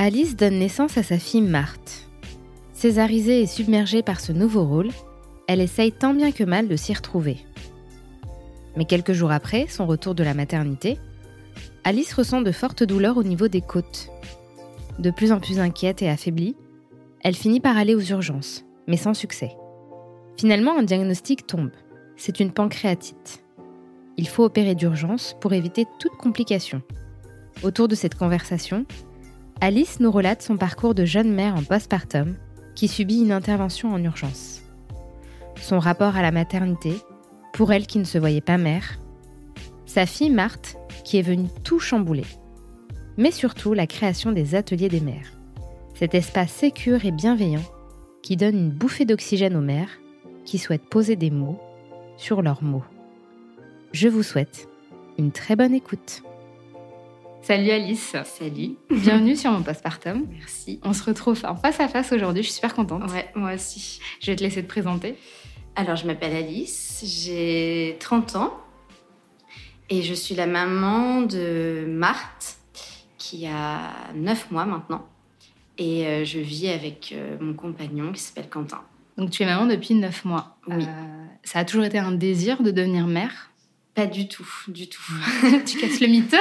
Alice donne naissance à sa fille Marthe. Césarisée et submergée par ce nouveau rôle, elle essaye tant bien que mal de s'y retrouver. Mais quelques jours après son retour de la maternité, Alice ressent de fortes douleurs au niveau des côtes. De plus en plus inquiète et affaiblie, elle finit par aller aux urgences, mais sans succès. Finalement, un diagnostic tombe. C'est une pancréatite. Il faut opérer d'urgence pour éviter toute complication. Autour de cette conversation, Alice nous relate son parcours de jeune mère en postpartum qui subit une intervention en urgence. Son rapport à la maternité, pour elle qui ne se voyait pas mère. Sa fille Marthe, qui est venue tout chambouler. Mais surtout la création des ateliers des mères. Cet espace sécure et bienveillant qui donne une bouffée d'oxygène aux mères qui souhaitent poser des mots sur leurs mots. Je vous souhaite une très bonne écoute. Salut Alice. Salut. Bienvenue sur mon postpartum. Merci. On se retrouve en face à face aujourd'hui, je suis super contente. Ouais, moi aussi. Je vais te laisser te présenter. Alors, je m'appelle Alice, j'ai 30 ans et je suis la maman de Marthe qui a 9 mois maintenant. Et euh, je vis avec euh, mon compagnon qui s'appelle Quentin. Donc tu es maman depuis 9 mois. Oui. Euh, ça a toujours été un désir de devenir mère? Pas du tout, du tout. Tu casses le mythe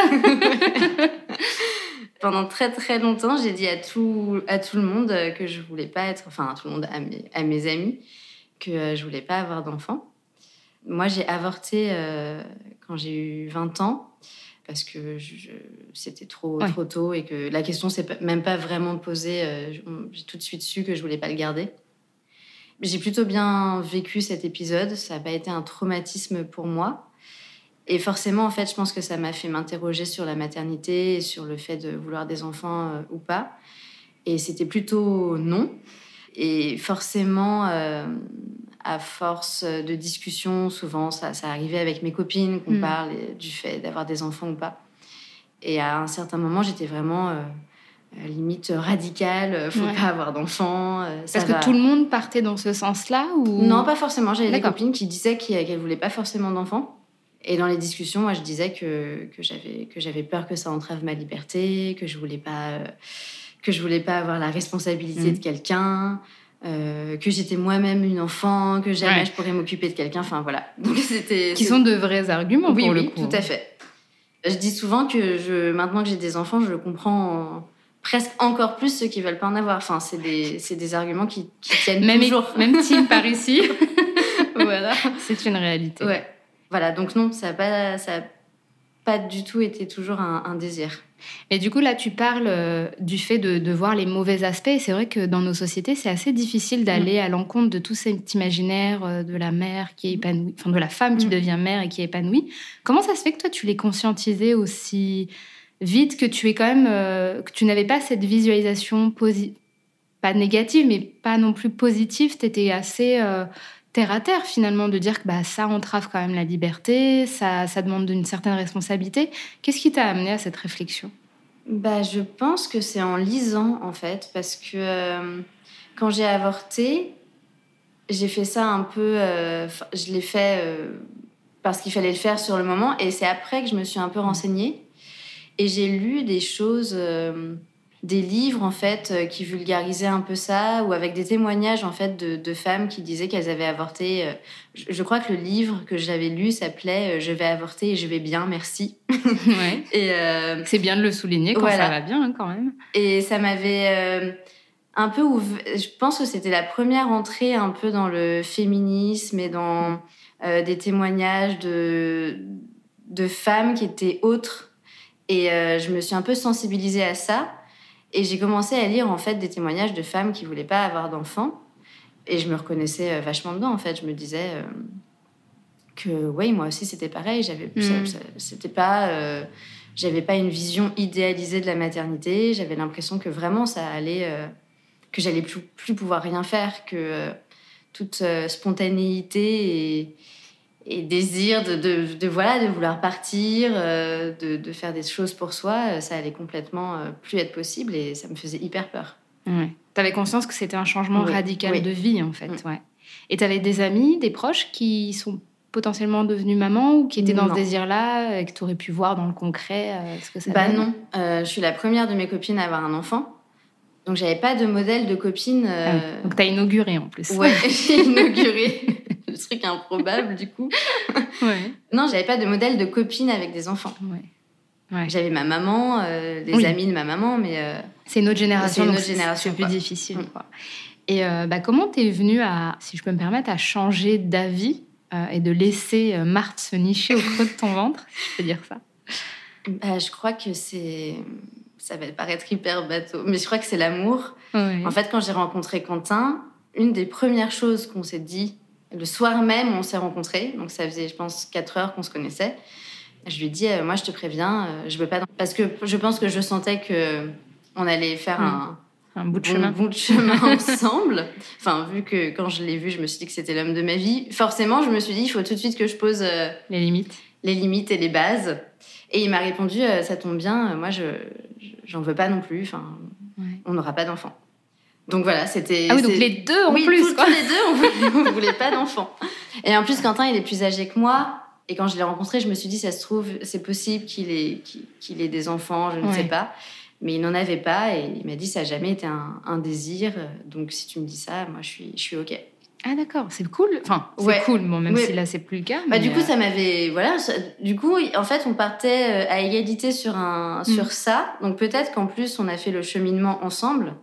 Pendant très très longtemps, j'ai dit à tout, à tout le monde que je voulais pas être, enfin à tout le monde, à mes, à mes amis, que euh, je voulais pas avoir d'enfant. Moi, j'ai avorté euh, quand j'ai eu 20 ans parce que c'était trop, Ouais. trop tôt et que la question s'est même pas vraiment posée. euh, J'ai tout de suite su que je voulais pas le garder. J'ai plutôt bien vécu cet épisode. Ça n'a pas été un traumatisme pour moi. Et forcément, en fait, je pense que ça m'a fait m'interroger sur la maternité et sur le fait de vouloir des enfants euh, ou pas. Et c'était plutôt non. Et forcément, euh, à force de discussion, souvent, ça, ça arrivait avec mes copines qu'on Mm. parle du fait d'avoir des enfants ou pas. Et à un certain moment, j'étais vraiment euh, limite radicale. Faut Ouais. pas avoir d'enfants. Parce que tout le monde partait dans ce sens-là ou... Non, pas forcément. J'avais des copines qui disaient qu'elles ne voulaient pas forcément d'enfants. Et dans les discussions, moi, je disais que, que j'avais que j'avais peur que ça entrave ma liberté, que je voulais pas que je voulais pas avoir la responsabilité Mm. de quelqu'un, euh, que j'étais moi-même une enfant, que jamais Ouais. je pourrais m'occuper de quelqu'un. Enfin voilà. Donc c'était Qui sont de vrais arguments oui, pour oui, le coup. tout à fait. Je dis souvent que je, maintenant que j'ai des enfants, je comprends presque encore plus ceux qui veulent pas en avoir. Enfin, c'est des, c'est des arguments qui, qui tiennent Même, toujours. même team par ici, voilà. c'est une réalité. Ouais. Voilà, donc non, ça n'a pas, ça a pas du tout été toujours un, un désir. Et du coup, là, tu parles euh, du fait de, de voir les mauvais aspects. Et c'est vrai que dans nos sociétés, c'est assez difficile d'aller à l'encontre de tout cet imaginaire euh, de la mère qui est épanouie, enfin de la femme qui Mm. devient mère et qui est épanouie. Comment ça se fait que toi, tu l'es conscientisé aussi vite que tu es quand même, euh, que tu n'avais pas cette visualisation posi- pas négative, mais pas non plus positive? Tu étais assez terre à terre finalement de dire que bah, ça entrave quand même la liberté, ça, ça demande une certaine responsabilité. Qu'est-ce qui t'a amené à cette réflexion? Bah, je pense que c'est en lisant, en fait, parce que euh, quand j'ai avorté, j'ai fait ça un peu. euh, je l'ai fait euh, parce qu'il fallait le faire sur le moment, et c'est après que je me suis un peu renseignée. Et j'ai lu des choses, des livres en fait euh, qui vulgarisaient un peu ça ou avec des témoignages en fait de, femmes qui disaient qu'elles avaient avorté. Euh, je, crois que le livre que j'avais lu s'appelait Je vais avorter et je vais bien, merci. Ouais. et c'est bien de le souligner quand ça va bien hein, quand même. Et ça m'avait un peu je pense que c'était la première entrée un peu dans le féminisme et dans des témoignages de de femmes qui étaient autres et je me suis un peu sensibilisée à ça. Et j'ai commencé à lire en fait des témoignages de femmes qui voulaient pas avoir d'enfants. Et je me reconnaissais euh, vachement dedans en fait. Je me disais euh, que oui, moi aussi c'était pareil. J'avais, mm. c'était pas, euh, j'avais pas une vision idéalisée de la maternité. J'avais l'impression que vraiment ça allait, que j'allais plus, plus pouvoir rien faire, que toute spontanéité et et désir de, de, voilà, de vouloir partir, euh, de, de, faire des choses pour soi, euh, ça allait complètement euh, plus être possible et ça me faisait hyper peur. Ouais. Tu avais conscience que c'était un changement radical de vie, en fait. Mm. Ouais. Et tu avais des amis, des proches qui sont potentiellement devenus mamans ou qui étaient dans ce désir-là et que tu aurais pu voir dans le concret ce que ça Bah non, je suis la première de mes copines à avoir un enfant. Donc j'avais pas de modèle de copine. Ah Donc tu as inauguré en plus. Ouais, j'ai inauguré le truc improbable du coup. Ouais. Non, j'avais pas de modèle de copine avec des enfants. Ouais. J'avais ma maman, euh, des amis de ma maman, mais. Euh, c'est une autre génération. C'est une autre génération. plus difficile. Mm. Quoi. Et euh, bah, comment t'es venue à, si je peux me permettre, à changer d'avis et de laisser Marthe se nicher au creux de ton ventre, si je peux dire ça? Bah, Je crois que c'est. Ça va paraître hyper bateau, mais je crois que c'est l'amour. En fait, quand j'ai rencontré Quentin, une des premières choses qu'on s'est dit le soir même, on s'est rencontrés, donc ça faisait, je pense, 4 heures qu'on se connaissait. Je lui ai dit, euh, moi, je te préviens, euh, je veux pas. Parce que je pense que je sentais que on allait faire un, un bout de chemin, bout de chemin ensemble. Enfin, vu que quand je l'ai vu, je me suis dit que c'était l'homme de ma vie. Forcément, je me suis dit, il faut tout de suite que je pose euh, les limites, les limites et les bases. Et il m'a répondu, ça tombe bien, moi, je j'en veux pas non plus. Enfin, on n'aura pas d'enfant. Donc voilà, c'était. Ah oui, donc les deux en plus. Tous, tous les deux, on ne voulait pas d'enfant. Et en plus, Quentin, il est plus âgé que moi. Et quand je l'ai rencontré, je me suis dit, ça se trouve, c'est possible qu'il ait, qu'il ait des enfants, je ne sais pas. Mais il n'en avait pas et il m'a dit, ça n'a jamais été un, désir. Donc si tu me dis ça, moi, je suis, je suis OK. Ah d'accord, c'est cool. Enfin, c'est cool, bon, même si là c'est plus le cas. Bah, du coup, euh, ça m'avait voilà. du coup, en fait, on partait euh, à égalité sur un sur mm. ça. Donc peut-être qu'en plus, on a fait le cheminement ensemble.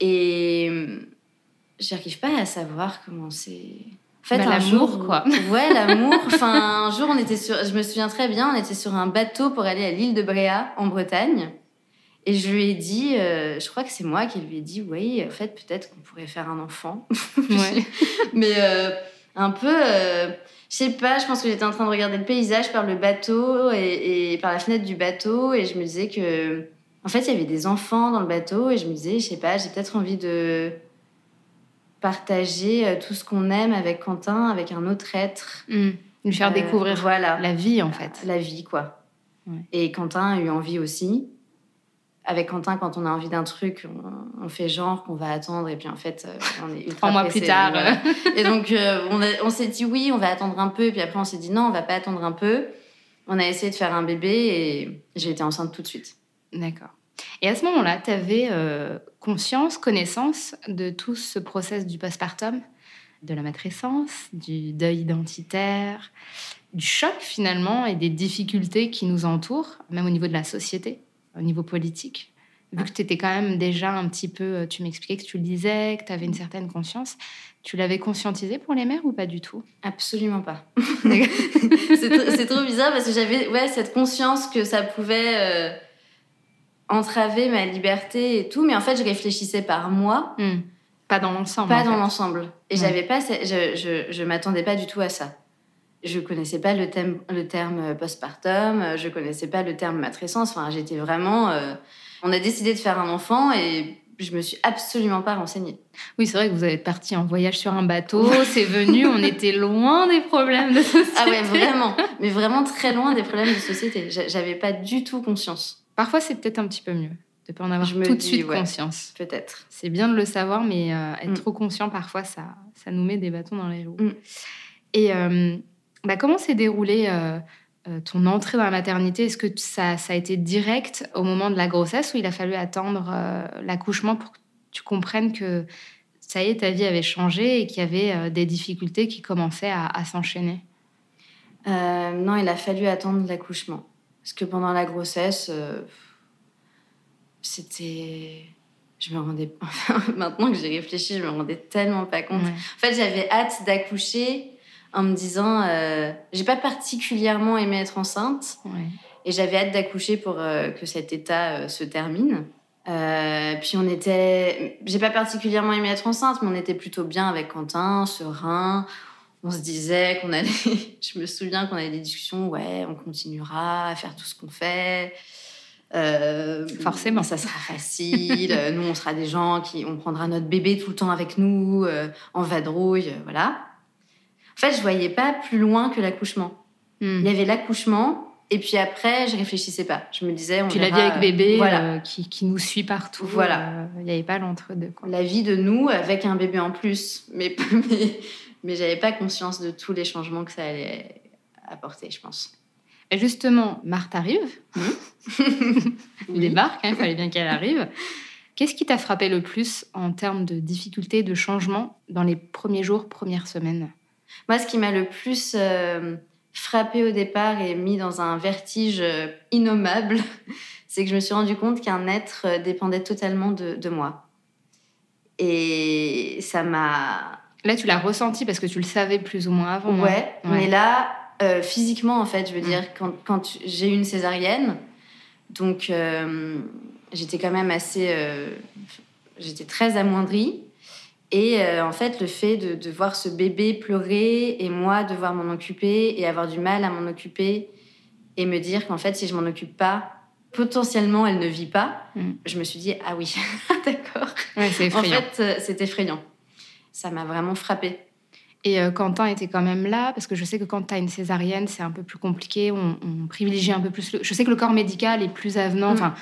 Et j'arrive pas à savoir comment c'est. En fait, bah, l'amour, quoi. Ouais, l'amour. enfin, un jour, on était sur. Je me souviens très bien, on était sur un bateau pour aller à l'île de Bréa, en Bretagne. Et je lui ai dit, euh, je crois que c'est moi qui lui ai dit, oui, en fait, peut-être qu'on pourrait faire un enfant. Ouais. Mais euh, un peu. Euh, je sais pas, je pense que j'étais en train de regarder le paysage par le bateau et, et, par la fenêtre du bateau et je me disais que en fait, il y avait des enfants dans le bateau et je me disais, je sais pas, j'ai peut-être envie de partager euh, tout ce qu'on aime avec Quentin, avec un autre être. Mmh. Lui faire euh, découvrir voilà. la vie, en fait. La vie, quoi. Et Quentin a eu envie aussi. Avec Quentin, quand on a envie d'un truc, on, fait genre qu'on va attendre et puis en fait, euh, on est ultra Trois mois plus tard. et donc, on, on s'est dit oui, on va attendre un peu. Et puis après, on s'est dit non, on va pas attendre un peu. On a essayé de faire un bébé et j'ai été enceinte tout de suite. D'accord. Et à ce moment-là, tu avais euh, conscience, connaissance de tout ce process du postpartum, de la matrescence, du deuil identitaire, du choc finalement et des difficultés qui nous entourent, même au niveau de la société, au niveau politique? Vu que tu étais quand même déjà un petit peu, euh, tu m'expliquais que tu le disais, que tu avais une certaine conscience, tu l'avais conscientisé pour les mères ou pas du tout? Absolument pas. c'est trop bizarre parce que j'avais ouais, cette conscience que ça pouvait... Euh, entraver ma liberté et tout, mais en fait, je réfléchissais par moi. Hmm. Pas dans l'ensemble. Pas dans l'ensemble. Et j'avais pas, je, je, je m'attendais pas du tout à ça. Je connaissais pas le, thème, le terme postpartum, je connaissais pas le terme matrescence. Enfin, j'étais vraiment. Euh, on a décidé de faire un enfant et je me suis absolument pas renseignée. Oui, c'est vrai que vous êtes parti en voyage sur un bateau, c'est venu, on était loin des problèmes de société. Ah ouais, vraiment, mais vraiment très loin des problèmes de société. J'avais pas du tout conscience. Parfois, c'est peut-être un petit peu mieux de pas en avoir tout de suite conscience. Peut-être. C'est bien de le savoir, mais euh, être mm. trop conscient, parfois, ça, ça nous met des bâtons dans les roues. Mm. Et euh, bah, comment s'est déroulée euh, ton entrée dans la maternité, est-ce que ça, ça, a été direct au moment de la grossesse ou il a fallu attendre l'accouchement pour que tu comprennes que ça y est, ta vie avait changé et qu'il y avait des difficultés qui commençaient à, à s'enchaîner? Non, il a fallu attendre l'accouchement. Parce que pendant la grossesse, c'était je me rendais maintenant que j'ai réfléchi je me rendais tellement pas compte. En fait j'avais hâte d'accoucher en me disant euh, j'ai pas particulièrement aimé être enceinte. Et j'avais hâte d'accoucher pour euh, que cet état euh, se termine. Puis on était j'ai pas particulièrement aimé être enceinte mais on était plutôt bien avec Quentin serein on se disait qu'on allait je me souviens qu'on avait des discussions ouais on continuera à faire tout ce qu'on fait euh, Forcément. Ça sera facile. Euh, nous, on sera des gens qui. On prendra notre bébé tout le temps avec nous, euh, en vadrouille, voilà. En fait, je voyais pas plus loin que l'accouchement. Hmm. Il y avait l'accouchement, et puis après, je réfléchissais pas. Je me disais. On puis la vie avec bébé voilà. qui, qui, nous suit partout. Voilà. Il n'y avait pas l'entre-deux. La vie de nous avec un bébé en plus. Mais, mais, mais j'avais pas conscience de tous les changements que ça allait apporter, je pense. Et justement, Marthe arrive. Mmh. Il débarque, hein, il fallait bien qu'elle arrive. Qu'est-ce qui t'a frappé le plus en termes de difficultés, de changements dans les premiers jours, premières semaines? Moi, ce qui m'a le plus euh, frappé au départ et mis dans un vertige euh, innommable, c'est que je me suis rendu compte qu'un être euh, dépendait totalement de, moi. Et ça m'a... Là, tu l'as ressenti parce que tu le savais plus ou moins avant. Ouais, ouais. mais là, euh, physiquement, en fait, je veux dire, quand, quand j'ai eu une césarienne, donc euh, j'étais quand même assez. Euh, j'étais très amoindrie. Et en fait, le fait de, de, voir ce bébé pleurer et moi devoir m'en occuper et avoir du mal à m'en occuper et me dire qu'en fait, si je m'en occupe pas, potentiellement elle ne vit pas, mm. je me suis dit, ah oui, d'accord. Ouais, c'est effrayant. En fait, c'est effrayant. Ça m'a vraiment frappée. Et euh, Quentin était quand même là, parce que je sais que quand tu as une césarienne, c'est un peu plus compliqué, on, privilégie un peu plus. Le... Je sais que le corps médical est plus avenant, mm. enfin,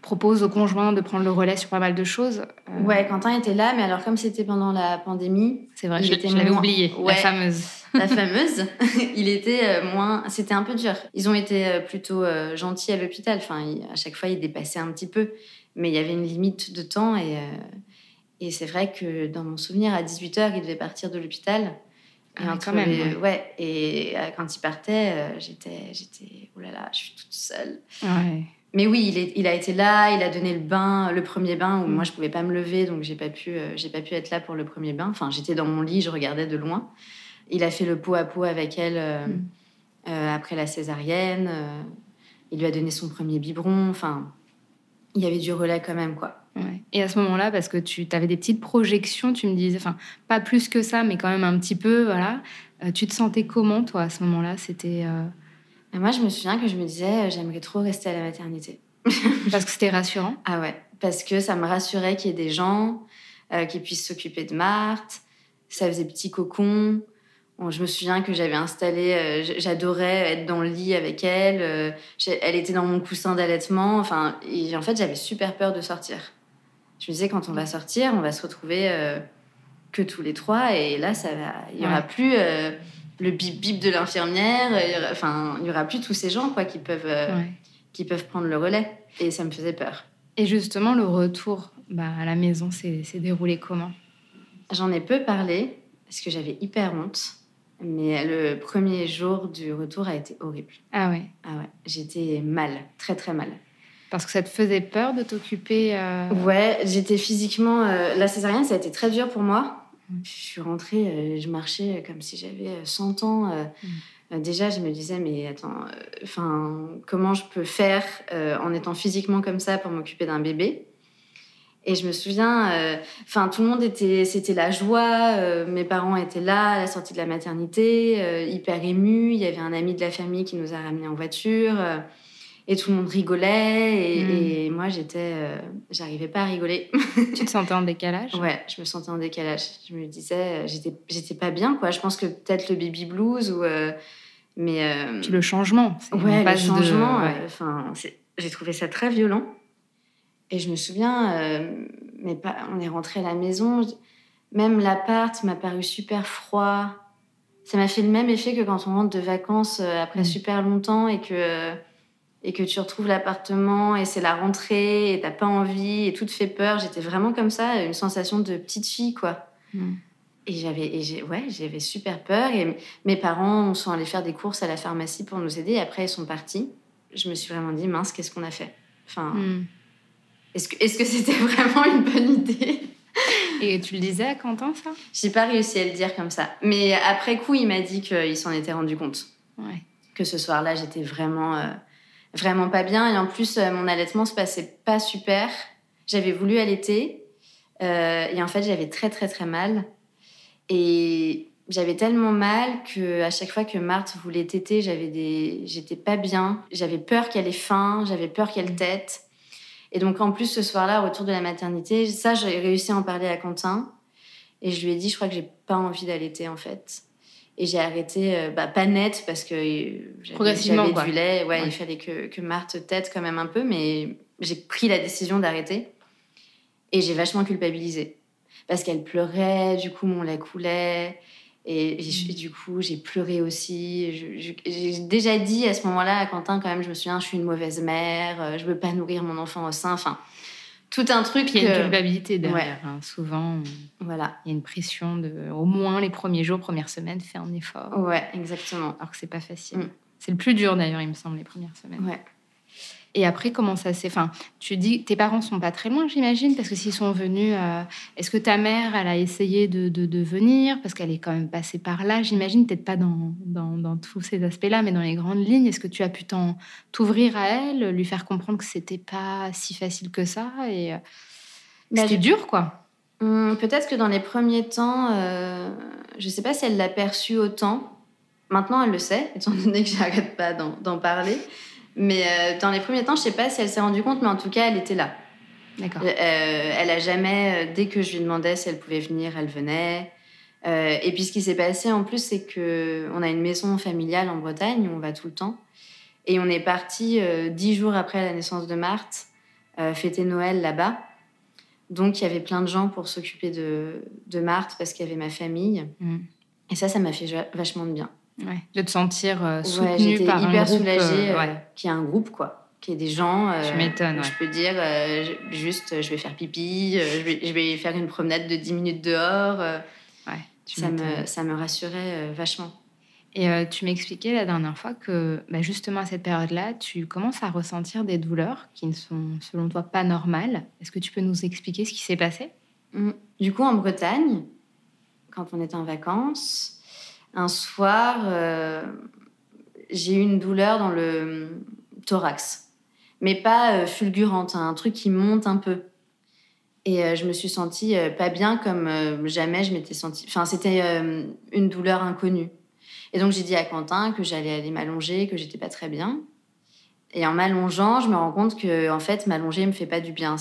propose au conjoint de prendre le relais sur pas mal de choses. Euh, ouais, Quentin était là, mais alors comme c'était pendant la pandémie. C'est vrai, je, l'avais oublié, la fameuse. la fameuse. il était euh, moins. C'était un peu dur. Ils ont été plutôt gentils à l'hôpital. Enfin, à chaque fois, ils dépassaient un petit peu. Mais il y avait une limite de temps et et c'est vrai que dans mon souvenir, à 18h, il devait partir de l'hôpital. Ah, quand même. Ouais. Et euh, quand il partait, euh, j'étais, j'étais, oh là là, je suis toute seule. Ouais. Mais oui, il, est, il, a été là, il a donné le bain, le premier bain où mm. moi je pouvais pas me lever, donc j'ai pas pu, euh, j'ai pas pu être là pour le premier bain. Enfin, j'étais dans mon lit, je regardais de loin. Il a fait le pot à pot avec elle mm. après la césarienne. il lui a donné son premier biberon. Enfin, il y avait du relais quand même, quoi. Et à ce moment-là, parce que tu avais des petites projections, tu me disais, enfin, pas plus que ça, mais quand même un petit peu, voilà. Euh, tu te sentais comment, toi, à ce moment-là? C'était. Euh, moi, je me souviens que je me disais, euh, j'aimerais trop rester à la maternité. parce que c'était rassurant? Ah ouais, parce que ça me rassurait qu'il y ait des gens qui puissent s'occuper de Marthe. Ça faisait petit cocon. je me souviens que j'avais installé, j'adorais être dans le lit avec elle. elle était dans mon coussin d'allaitement. Enfin, et en fait, j'avais super peur de sortir. Je me disais, quand on va sortir, on va se retrouver euh, que tous les trois. Et là, ça va, il n'y aura plus euh, le bip-bip de l'infirmière. Enfin, il n'y aura plus tous ces gens quoi, qui, peuvent, euh, qui peuvent prendre le relais. Et ça me faisait peur. Et justement, le retour bah, à la maison s'est déroulé comment? J'en ai peu parlé parce que j'avais hyper honte. Mais le premier jour du retour a été horrible. Ah ouais Ah ouais. J'étais mal, très très mal. Parce que ça te faisait peur de t'occuper euh, Ouais, j'étais physiquement. Euh, la césarienne, ça a été très dur pour moi. Mm. Je suis rentrée, euh, je marchais comme si j'avais 100 ans. Mm. Déjà, je me disais, mais attends, enfin, comment je peux faire en étant physiquement comme ça pour m'occuper d'un bébé? Et je me souviens, enfin, tout le monde était, c'était la joie. mes parents étaient là à la sortie de la maternité, hyper émus. Il y avait un ami de la famille qui nous a ramenés en voiture et tout le monde rigolait et, hmm. moi j'étais euh, j'arrivais pas à rigoler. Tu te sentais en décalage? Ouais je me sentais en décalage. Je me disais j'étais j'étais pas bien quoi. Je pense que peut-être le baby blues ou euh, mais euh, le changement ouais le changement enfin j'ai trouvé ça très violent. Et je me souviens mais pas on est rentré à la maison même l'appart m'a paru super froid. Ça m'a fait le même effet que quand on rentre de vacances après Mm. super longtemps et que et que tu retrouves l'appartement et c'est la rentrée et t'as pas envie et tout te fait peur. J'étais vraiment comme ça, une sensation de petite fille, quoi. Mm. Et j'avais, ouais, j'avais super peur. Et mes parents sont allés faire des courses à la pharmacie pour nous aider. Et après, ils sont partis. Je me suis vraiment dit, mince, qu'est-ce qu'on a fait? Enfin, Mm. est-ce que, est-ce que c'était vraiment une bonne idée? Et tu le disais à Quentin, ça? J'ai pas réussi à le dire comme ça. Mais après coup, il m'a dit qu'il s'en était rendu compte. Ouais. que ce soir-là, j'étais vraiment, euh, vraiment pas bien. Et en plus, euh, mon allaitement se passait pas super. J'avais voulu allaiter. euh, et en fait, j'avais très, très, très mal. Et j'avais tellement mal que à chaque fois que Marthe voulait téter, j'avais des... j'étais pas bien. J'avais peur qu'elle ait faim, j'avais peur qu'elle tète. Et donc, en plus, ce soir-là, au retour de la maternité, ça, j'ai réussi à en parler à Quentin. Et je lui ai dit, je crois que j'ai pas envie d'allaiter, en fait. Et j'ai arrêté, euh, bah, pas net, parce que euh, j'avais quoi. du lait. Ouais, Ouais. il fallait que, que Marthe tète quand même un peu, mais j'ai pris la décision d'arrêter. Et j'ai vachement culpabilisé. Parce qu'elle pleurait, du coup, mon lait coulait. Et, et et du coup, j'ai pleuré aussi. J'ai déjà dit à ce moment-là à Quentin, quand même, je me souviens, je suis une mauvaise mère, euh, je veux pas nourrir mon enfant au sein. Enfin, tout un truc. Il y a une culpabilité derrière. hein. Souvent, Voilà. il y a une pression de, au moins les premiers jours, premières semaines, faire un effort. Ouais, exactement. Alors que c'est pas facile. Mm. C'est le plus dur d'ailleurs, il me semble, les premières semaines. Ouais. Et après, comment ça s'est. Enfin, tu dis, tes parents sont pas très loin, j'imagine, parce que s'ils sont venus. euh, Est-ce que ta mère, elle a essayé de, de, de venir? Parce qu'elle est quand même passée par là, j'imagine, peut-être pas dans, dans, dans tous ces aspects-là, mais dans les grandes lignes. Est-ce que tu as pu t'ouvrir à elle, lui faire comprendre que c'était pas si facile que ça Et euh, Bah, c'était dur, quoi? Hum, Peut-être que dans les premiers temps, euh, je sais pas si elle l'a perçu autant. Maintenant, elle le sait, étant donné que j'arrête pas d'en parler. Mais euh, dans les premiers temps, je sais pas si elle s'est rendue compte, mais en tout cas, elle était là. D'accord. Euh, elle a jamais, euh, dès que je lui demandais si elle pouvait venir, elle venait. Euh, et puis ce qui s'est passé en plus, c'est que on a une maison familiale en Bretagne où on va tout le temps. Et on est parti euh, dix jours après la naissance de Marthe euh, fêter Noël là-bas. Donc il y avait plein de gens pour s'occuper de, de Marthe parce qu'il y avait ma famille. Mm. Et ça, ça m'a fait vachement de bien. Ouais. De te sentir euh, soutenue par un hyper groupe, soulagée euh, euh, ouais. qu'il y ait un groupe, quoi. Qu'il y ait des gens. euh, Tu m'étonnes, où ouais. Je peux dire, euh, je- juste, euh, je vais faire pipi, euh, je, vais, je vais faire une promenade de 10 minutes dehors. euh, Ouais, tu ça, me, ça me rassurait euh, vachement. Et euh, tu m'expliquais la dernière fois que bah, justement à cette période-là, tu commences à ressentir des douleurs qui ne sont selon toi pas normales. Est-ce que tu peux nous expliquer ce qui s'est passé? Mm. Du coup, en Bretagne, quand on était en vacances, un soir, euh, j'ai eu une douleur dans le thorax. Mais pas euh, fulgurante, hein, un truc qui monte un peu. Et euh, je me suis sentie pas bien comme jamais je m'étais sentie. Enfin, c'était une douleur inconnue. Et donc j'ai dit à Quentin que j'allais aller m'allonger, que j'étais pas très bien. Et en m'allongeant, je me rends compte que en fait m'allonger me fait pas du bien.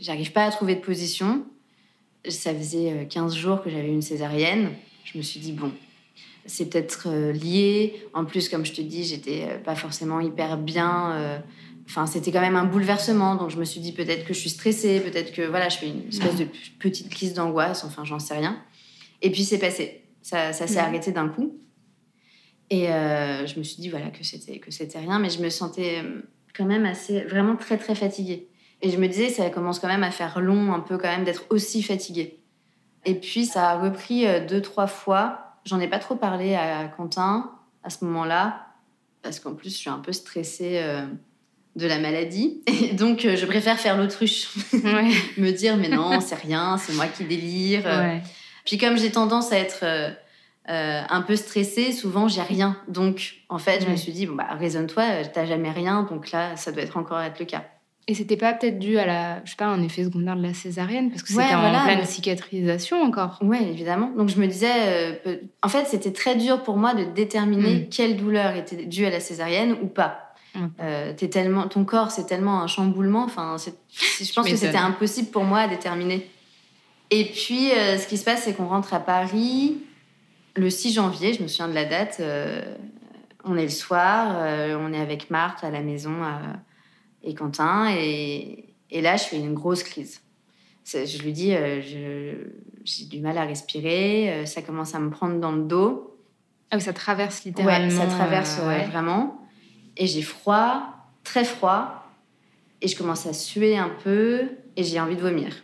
J'arrive pas à trouver de position. Ça faisait euh, 15 jours que j'avais une césarienne. Je me suis dit bon, c'est peut-être euh, lié. En plus, comme je te dis, j'étais euh, pas forcément hyper bien. euh, Enfin, c'était quand même un bouleversement. Donc je me suis dit peut-être que je suis stressée, peut-être que voilà, je fais une espèce de petite crise d'angoisse. Enfin, j'en sais rien. Et puis c'est passé. Ça, ça s'est arrêté d'un coup. Et euh, je me suis dit voilà que c'était que c'était rien, mais je me sentais quand même assez vraiment très très fatiguée. Et je me disais ça commence quand même à faire long un peu quand même d'être aussi fatiguée. Et puis ça a repris deux trois fois. J'en ai pas trop parlé à Quentin à ce moment-là parce qu'en plus je suis un peu stressée euh, de la maladie et donc euh, je préfère faire l'autruche, Ouais. me dire mais non c'est rien, c'est moi qui délire. ouais. puis comme j'ai tendance à être euh, un peu stressée, souvent j'ai rien. Donc en fait, je me suis dit bon bah raisonne-toi, t'as jamais rien, donc là ça doit être encore être le cas. Et c'était pas peut-être dû à la, je sais pas, un effet secondaire de la césarienne parce que Ouais, c'était en voilà, pleine mais- cicatrisation encore. Ouais, évidemment. Donc je me disais, euh, en fait c'était très dur pour moi de déterminer Mm. quelle douleur était due à la césarienne ou pas. Mm. Euh, t'es tellement, ton corps c'est tellement un chamboulement. Enfin, je pense que c'était impossible pour moi à déterminer. Et puis euh, ce qui se passe, c'est qu'on rentre à Paris le 6 janvier. Je me souviens de la date. on est le soir, on est avec Marthe à la maison et Quentin, et, et là je fais une grosse crise. Je lui dis, euh, j'ai du mal à respirer, euh, ça commence à me prendre dans le dos. Ah oui, ça traverse littéralement. Ouais, ça traverse euh, ouais. vraiment. Et j'ai froid, très froid. Et je commence à suer un peu et j'ai envie de vomir.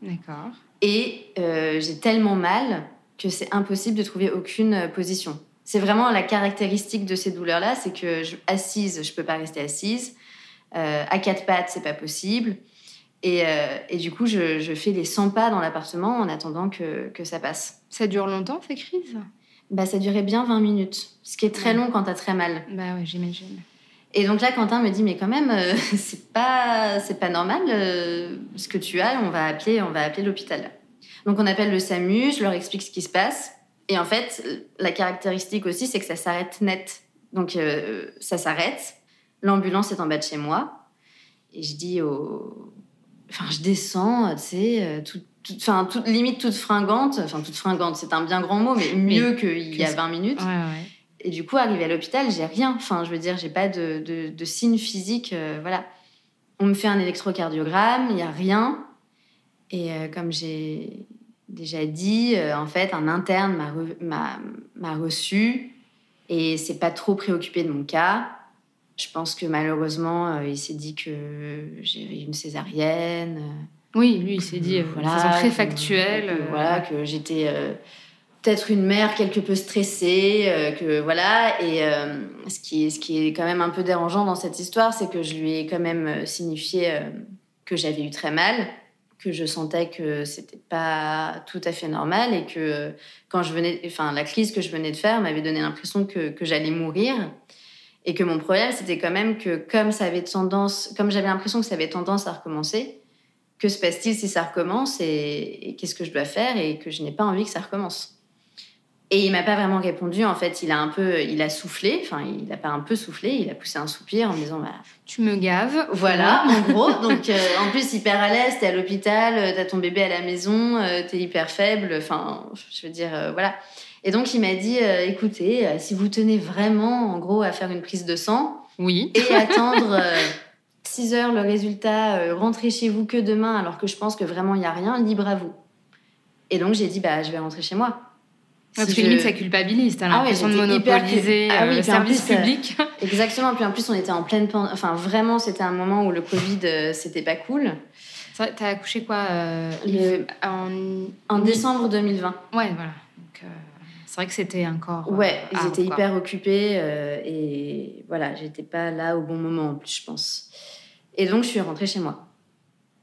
D'accord. Et euh, j'ai tellement mal que c'est impossible de trouver aucune position. C'est vraiment la caractéristique de ces douleurs-là, c'est que je, assise, je peux pas rester assise. Euh, à quatre pattes, c'est pas possible. Et, euh, et du coup, je, je fais les 100 pas dans l'appartement en attendant que, que ça passe. Ça dure longtemps ces crises Bah, ça durait bien 20 minutes, ce qui est très Ouais. long quand t'as très mal. Bah ouais, j'imagine. Et donc là, Quentin me dit, mais quand même, euh, c'est pas, c'est pas normal euh, ce que tu as. On va appeler, on va appeler l'hôpital. Donc on appelle le SAMU, je leur explique ce qui se passe. Et en fait, la caractéristique aussi, c'est que ça s'arrête net. Donc euh, ça s'arrête. L'ambulance est en bas de chez moi. Et je dis au, enfin, je descends, tu sais, euh, tout, tout- enfin, toute limite toute fringante. Enfin, toute fringante, c'est un bien grand mot, mais mieux qu'il y a 20 minutes. Ouais, ouais. Et du coup, arrivé à l'hôpital, j'ai rien. Enfin, je veux dire, j'ai pas de, de, de signe physique. euh, voilà. On me fait un électrocardiogramme, il y a rien. Et euh, comme j'ai déjà dit, euh, en fait, un interne m'a re- reçu et s'est pas trop préoccupé de mon cas. Je pense que malheureusement, euh, il s'est dit que j'avais une césarienne. euh, Oui, lui, il s'est dit euh, de façon très que- factuelle. que, euh, voilà, que j'étais peut-être une mère quelque peu stressée, euh, que voilà. Et euh, ce, qui est, ce qui est quand même un peu dérangeant dans cette histoire, c'est que je lui ai quand même signifié euh, que j'avais eu très mal, que je sentais que c'était pas tout à fait normal et que quand je venais, enfin la crise que je venais de faire m'avait donné l'impression que, que j'allais mourir. Et que mon problème, c'était quand même que comme ça avait tendance, comme j'avais l'impression que ça avait tendance à recommencer, que se passe-t-il si ça recommence et, et qu'est-ce que je dois faire et que je n'ai pas envie que ça recommence? Et il m'a pas vraiment répondu. En fait, il a un peu, il a soufflé. Enfin, il a pas un peu soufflé. Il a poussé un soupir en me disant, bah, Tu me gaves. voilà, en gros. Donc, euh, en plus, hyper à l'aise. T'es à l'hôpital, euh, t'as ton bébé à la maison, euh, t'es hyper faible. Enfin, je veux dire, euh, voilà. Et donc, il m'a dit, euh, écoutez, euh, si vous tenez vraiment, en gros, à faire une prise de sang, Oui. et attendre 6 heures le résultat, euh, rentrer chez vous que demain alors que je pense que vraiment il n'y a rien, libre à vous. Et donc j'ai dit, bah je vais rentrer chez moi. Parce Si que je- limite, ça culpabilise. T'as Ah ouais, l'impression de hyper monopoliser cul- Ah euh, oui, le service plus, euh, public. Exactement, puis en plus on était en pleine pandémie, enfin vraiment c'était un moment où le Covid euh, c'était pas cool. T'as accouché quoi euh, Le- En... En décembre 2020. Ouais, voilà. Donc, euh, c'est vrai que c'était encore. euh, Ouais, ils étaient quoi. hyper occupés euh, et voilà, j'étais pas là au bon moment en plus, je pense. Et donc je suis rentrée chez moi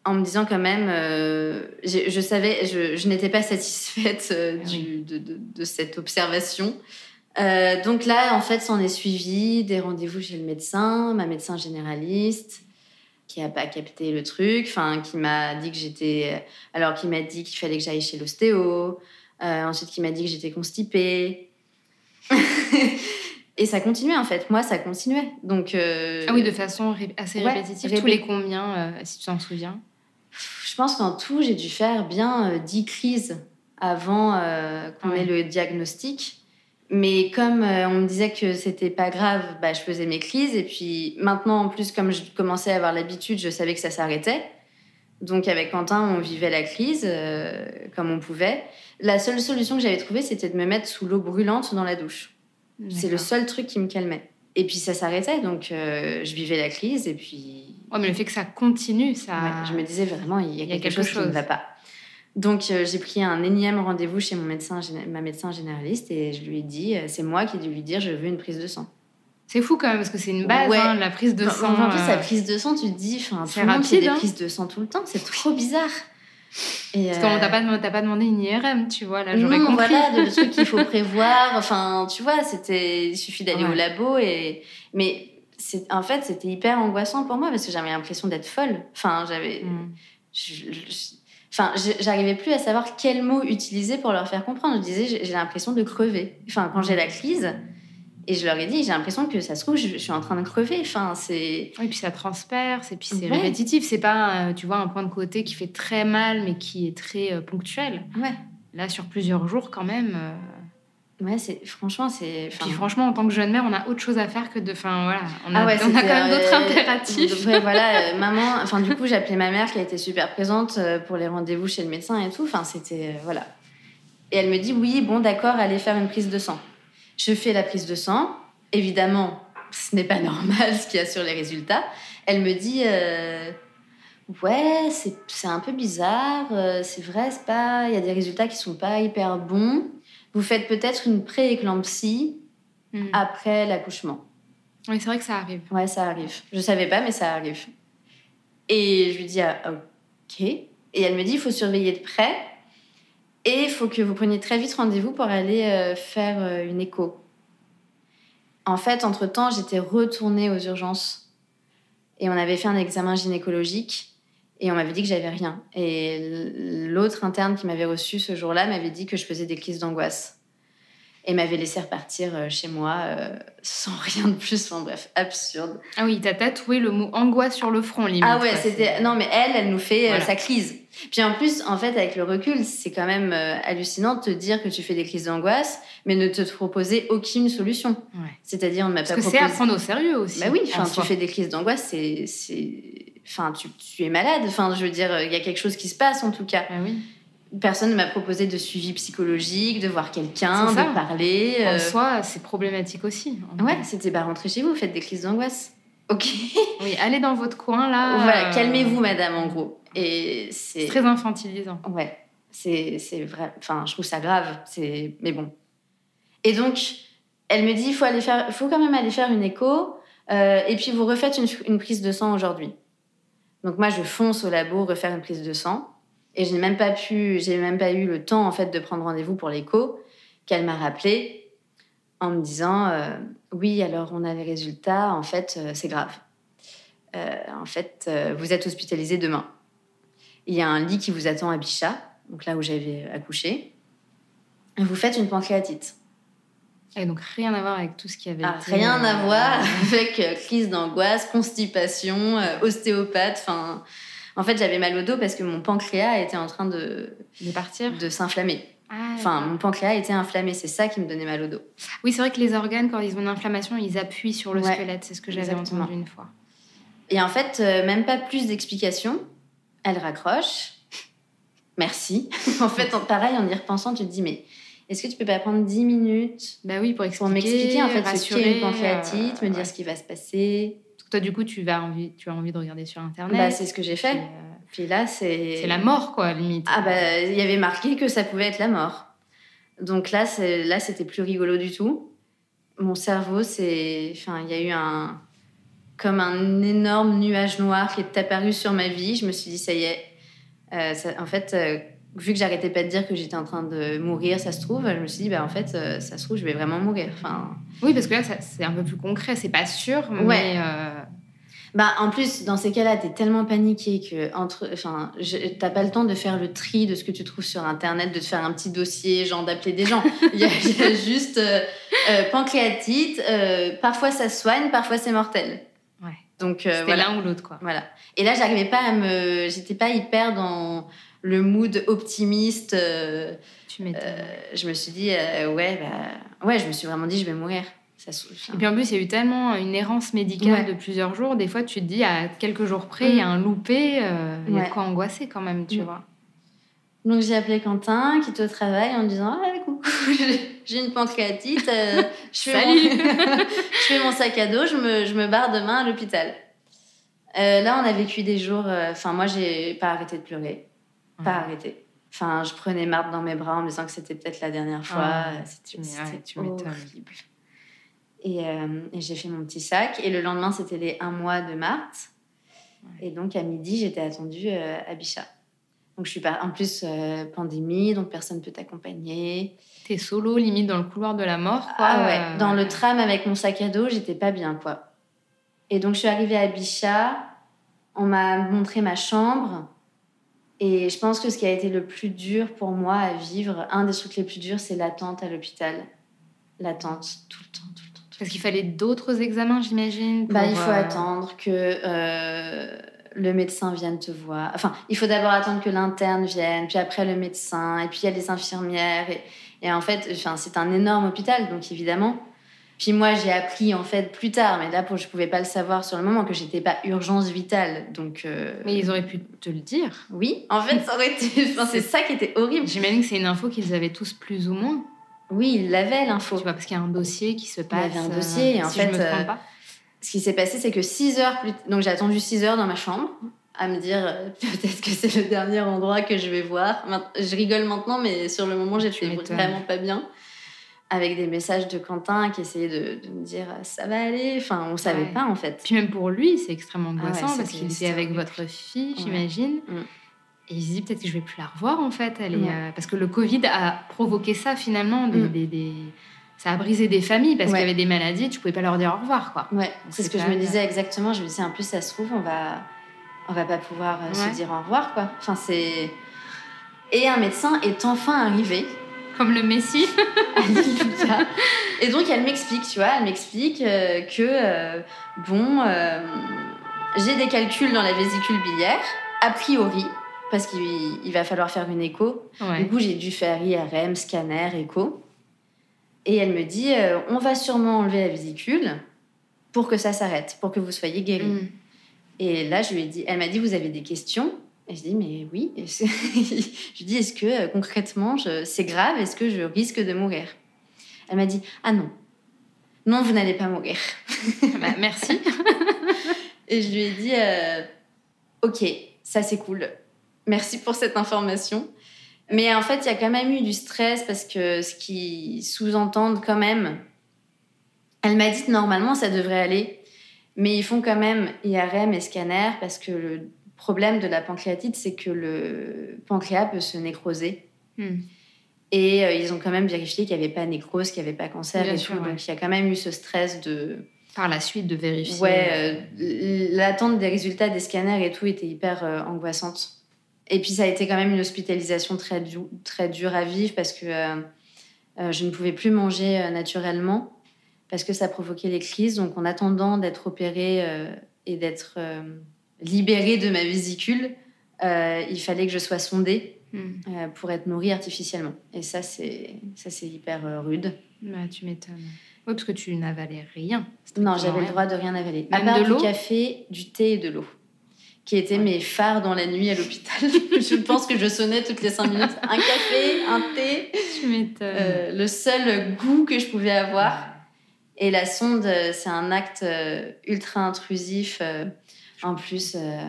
en me disant quand même, euh, je, savais, je, je n'étais pas satisfaite euh, Ah du- de, de- de cette observation. Donc là, en fait, s'en est suivi des rendez-vous chez le médecin, ma médecin généraliste, qui a pas capté le truc, enfin, qui m'a dit que j'étais, alors qui m'a dit qu'il fallait que j'aille chez l'ostéo, euh, ensuite qui m'a dit que j'étais constipée. Et ça continuait en fait, moi ça continuait. Donc euh, Ah oui, de façon ré- assez Ouais, répétitive. répé- Tous les combien, euh, si tu t'en souviens? Je pense qu'en tout j'ai dû faire bien euh, 10 crises avant qu'on Ouais. ait le diagnostic. Mais comme on me disait que c'était pas grave, bah, je faisais mes crises. Et puis maintenant, en plus, comme je commençais à avoir l'habitude, je savais que ça s'arrêtait. Donc avec Quentin, on vivait la crise euh, comme on pouvait. La seule solution que j'avais trouvée, c'était de me mettre sous l'eau brûlante dans la douche. C'est le seul truc qui me calmait. Et puis ça s'arrêtait, donc euh, je vivais la crise et puis Ouais, mais le fait que ça continue, ça. ouais, je me disais vraiment il y a, quelque, chose, qui ne va pas. Donc euh, j'ai pris un énième rendez-vous chez mon médecin, ma médecin généraliste et je lui ai dit, c'est moi qui ai dû lui dire je veux une prise de sang. C'est fou quand même, parce que c'est une base, Ouais. hein, la prise de Enfin, sang. en plus euh, la prise de sang, tu te dis, c'est le monde rapide, des hein. prises de sang tout le temps, c'est trop bizarre. Et, Parce qu'on euh, t'a pas, dem- t'as pas demandé une IRM, tu vois, là, j'aurais compris. voilà, de- le truc qu'il faut prévoir. Enfin, tu vois, c'était, il suffit d'aller Ouais. au labo et, mais en fait, c'était hyper angoissant pour moi parce que j'avais l'impression d'être folle. Enfin, j'avais, Mm. enfin, j'arrivais plus à savoir quel mot utiliser pour leur faire comprendre. Je disais, j'ai j'ai l'impression de crever. Enfin, quand j'ai la crise, et je leur ai dit, j'ai l'impression que ça se trouve, je, je suis en train de crever. Enfin, c'est, Oui, puis ça transperce, et puis c'est Ouais. répétitif. C'est pas, euh, tu vois, un point de côté qui fait très mal, mais qui est très euh, ponctuel. ouais, Là, sur plusieurs jours, quand même. euh, ouais, c'est, franchement, c'est. enfin, Puis franchement, en tant que jeune mère, on a autre chose à faire que de. Enfin, voilà. On a, Ah ouais, on a quand même d'autres impératifs. Ouais, voilà, maman. Enfin, du coup, j'appelais ma mère qui a été super présente pour les rendez-vous chez le médecin et tout. Enfin, c'était. voilà. Et elle me dit oui, bon, d'accord, allez faire une prise de sang. Je fais la prise de sang. Évidemment, ce n'est pas normal ce qu'il y a sur les résultats. Elle me dit euh, Ouais, c'est un peu bizarre. euh, C'est vrai, c'est pas. Il y a des résultats qui sont pas hyper bons. Vous faites peut-être une pré-éclampsie Hmm. après l'accouchement. Oui, c'est vrai que ça arrive. Ouais, ça arrive. Je savais pas, mais ça arrive. Et je lui dis ah, ok. Et elle me dit il faut surveiller de près. Et il faut que vous preniez très vite rendez-vous pour aller euh, faire euh, une écho. En fait, entre-temps, j'étais retournée aux urgences. Et on avait fait un examen gynécologique. Et on m'avait dit que j'avais rien. Et l'autre interne qui m'avait reçu ce jour-là m'avait dit que je faisais des crises d'angoisse. Et m'avait laissé repartir euh, chez moi euh, sans rien de plus. Enfin bref, absurde. Ah oui, t'as tatoué le mot angoisse sur le front, limite. Ah ouais, c'était. Non, mais elle, elle nous fait euh, Voilà. sa crise. Puis en plus, en fait, avec le recul, c'est quand même hallucinant de te dire que tu fais des crises d'angoisse, mais ne te proposer aucune solution. Ouais. C'est-à-dire, on ne m'a pas que c'est proposé. à prendre au sérieux aussi. Bah oui, en enfin, tu soi. fais des crises d'angoisse, c'est. c'est- Enfin, tu, tu es malade. Enfin, je veux dire, il y a quelque chose qui se passe en tout cas. Ah oui. Personne ne m'a proposé de suivi psychologique, de voir quelqu'un, de parler. En euh, soi, c'est problématique aussi. Ouais, c'était bah rentrez chez vous, faites des crises d'angoisse. Ok. Oui, allez dans votre coin là. voilà, euh, calmez-vous, madame, en gros. Et C'est très infantilisant. Ouais, c'est c'est vrai. Enfin, je trouve ça grave. C'est mais bon. Et donc, elle me dit, il faut aller faire, faut quand même aller faire une écho. euh, et puis vous refaites une, une prise de sang aujourd'hui. Donc moi, je fonce au labo refaire une prise de sang. Et je n'ai même pas pu, j'ai même pas eu le temps en fait de prendre rendez-vous pour l'écho qu'elle m'a rappelé en me disant, euh, oui, alors on a les résultats. En fait, euh, c'est grave. Euh, en fait, vous êtes hospitalisé demain. Il y a un lit qui vous attend à Bichat, donc là où j'avais accouché. Et vous faites une pancréatite. Et donc rien à voir avec tout ce qui avait Ah, été, rien à voir avec crise d'angoisse, constipation, ostéopathe. Enfin, en fait, j'avais mal au dos parce que mon pancréas était en train de, De partir. de s'inflammer. Ah, Enfin, mon pancréas était inflammé. C'est ça qui me donnait mal au dos. Oui, c'est vrai que les organes, quand ils ont une inflammation, ils appuient sur le Ouais, squelette. C'est ce que j'avais entendu une fois. Et en fait, euh, même pas plus d'explications. Elle raccroche. Merci. en fait, en- pareil, en y repensant, tu te dis, mais est-ce que tu peux pas prendre 10 minutes Bah oui, pour expliquer. pour m'expliquer en fait ce rassurer, qu'est une pancréatite, euh, me dire ouais. ce qui va se passer? Toi, du coup, tu, vas envie, tu as envie de regarder sur Internet. Bah, c'est ce que j'ai Puis, fait. euh, Puis là, c'est. c'est la mort, quoi, limite. Ah, bah, il y avait marqué que ça pouvait être la mort. Donc là, c'est- là c'était plus rigolo du tout. Mon cerveau, c'est. Enfin, il y a eu un. Comme un énorme nuage noir qui est apparu sur ma vie. Je me suis dit, ça y est. Euh, ça- en fait, euh, vu que j'arrêtais pas de dire que j'étais en train de mourir, ça se trouve, je me suis dit, bah, en fait, euh, ça se trouve, je vais vraiment mourir. Enfin. Oui, parce que là, c'est un peu plus concret. C'est pas sûr, mais. Ouais. euh, Bah, en plus, dans ces cas-là, t'es tellement paniqué que entre, enfin, t'as pas le temps de faire le tri de ce que tu trouves sur Internet, de te faire un petit dossier, genre d'appeler des gens. Il y, a il y a juste euh, euh, pancréatite. euh, parfois ça soigne, parfois c'est mortel. Ouais. Donc voilà. l'un ou l'autre, quoi. Voilà. Et là, j'arrivais pas à me, j'étais pas hyper dans le mood optimiste. euh, Tu m'étonnes. euh, je me suis dit, euh, ouais, bah, ouais, je me suis vraiment dit, je vais mourir. Ça, Et puis en plus, il y a eu tellement une errance médicale Ouais. de plusieurs jours. Des fois, tu te dis, à quelques jours près, il y a un loupé. euh, Il y a de Ouais. quoi angoisser quand même, tu Mm. vois. Donc j'ai appelé Quentin qui était au travail en me disant ah coucou j'ai une pancréatite euh, je, fais Salut. mon... je fais mon sac à dos je me, je me barre demain à l'hôpital Euh, là on a vécu des jours enfin moi j'ai pas arrêté de pleurer pas arrêté. Enfin je prenais Marthe dans mes bras en me disant que c'était peut-être la dernière fois. Ah, Euh, c'était horrible. Et, euh, et j'ai fait mon petit sac. Et le lendemain c'était les un mois de Marthe. Et donc à midi j'étais attendue euh, à Bichat. Donc je suis pas en plus euh, pandémie, donc personne peut t'accompagner. T'es solo, limite dans le couloir de la mort, quoi. Ah ouais, dans le tram avec mon sac à dos, j'étais pas bien quoi. Et donc je suis arrivée à Bichat, on m'a montré ma chambre et je pense que ce qui a été le plus dur pour moi à vivre, un des trucs les plus durs, c'est l'attente à l'hôpital. L'attente tout le temps, tout le temps. tout Parce qu'il fallait d'autres examens, j'imagine. Bah, il faut euh, attendre que euh, le médecin vienne te voir. Enfin, il faut d'abord attendre que l'interne vienne, puis après le médecin, et puis il y a les infirmières. Et, et en fait, enfin, c'est un énorme hôpital, donc évidemment. Puis moi, j'ai appris en fait plus tard, mais là, je pouvais pas le savoir sur le moment, que j'étais pas urgence vitale. Donc, euh, Mais ils auraient pu te le dire. oui, en fait, ça aurait été. Enfin, c'est ça qui était horrible. J'imagine que c'est une info qu'ils avaient tous plus ou moins. Oui, il l'avait l'info. Tu vois, parce qu'il y a un dossier qui se passe. Il y avait un dossier, et en si fait, je me trompe euh, pas. Ce qui s'est passé, c'est que 6 heures plus Donc j'ai attendu 6 heures dans ma chambre à me dire euh, peut-être que c'est le dernier endroit que je vais voir. Je rigole maintenant, mais sur le moment, j'étais vraiment pas bien. Avec des messages de Quentin qui essayait de, de me dire euh, ça va aller. Enfin, on savait Ouais. pas en fait. Puis même pour lui, c'est extrêmement Ah ouais, angoissant parce qu'il était avec votre fille, j'imagine. Mm. Et il se dit peut-être que je vais plus la revoir en fait. Elle est, Ouais. euh, parce que le Covid a provoqué ça finalement. Des, Mm. des- des- Ça a brisé des familles parce qu'il y avait des maladies, tu pouvais pas leur dire au revoir quoi. Ouais, c'est ce que je me disais exactement. Je me disais, en plus, ça se trouve, on va, on va pas pouvoir euh, se dire au revoir, quoi. Enfin, c'est. Et un médecin est enfin arrivé. Comme le Messie. Et donc, elle m'explique, tu vois, elle m'explique euh, que, euh, bon, euh, j'ai des calculs dans la vésicule biliaire, a priori, parce qu'il il va falloir faire une écho. Ouais. Du coup, j'ai dû faire IRM, scanner, écho. Et elle me dit, euh, on va sûrement enlever la vésicule pour que ça s'arrête, pour que vous soyez guéri. Mm. Et là, je lui ai dit, elle m'a dit, vous avez des questions? Et je dis, mais oui. Je dis, est-ce que euh, concrètement, je- c'est grave Est-ce que je risque de mourir? Elle m'a dit, ah non. Non, vous n'allez pas mourir. Bah, merci. Et je lui ai dit, euh, ok, ça c'est cool. Merci pour cette information. Mais en fait, il y a quand même eu du stress parce que ce qui sous-entendent quand même, elle m'a dit normalement ça devrait aller, mais ils font quand même IRM et scanner parce que le problème de la pancréatite, c'est que le pancréas peut se nécroser. Mm. Et euh, ils ont quand même vérifié qu'il n'y avait pas nécrose, qu'il n'y avait pas cancer Bien et sûr, tout. ouais. Donc il y a quand même eu ce stress de, Par la suite de vérifier. Ouais, euh, l'attente des résultats des scanners et tout était hyper euh, angoissante. Et puis ça a été quand même une hospitalisation très, du- très dure à vivre parce que euh, euh, je ne pouvais plus manger euh, naturellement parce que ça provoquait les crises. Donc en attendant d'être opérée euh, et d'être euh, libérée de ma vésicule, euh, il fallait que je sois sondée Mm. euh, pour être nourrie artificiellement. Et ça, c'est ça, c'est hyper euh, rude. Bah, tu m'étonnes. Oui, parce que tu n'avalais rien. Non, j'avais le droit de rien avaler. Même à part de du café, du thé et de l'eau. Qui étaient mes phares dans la nuit à l'hôpital. je pense que je sonnais toutes les cinq minutes. Un café, un thé. Tu m'étonnes. euh, le seul goût que je pouvais avoir. Et la sonde, c'est un acte ultra intrusif. En plus, euh,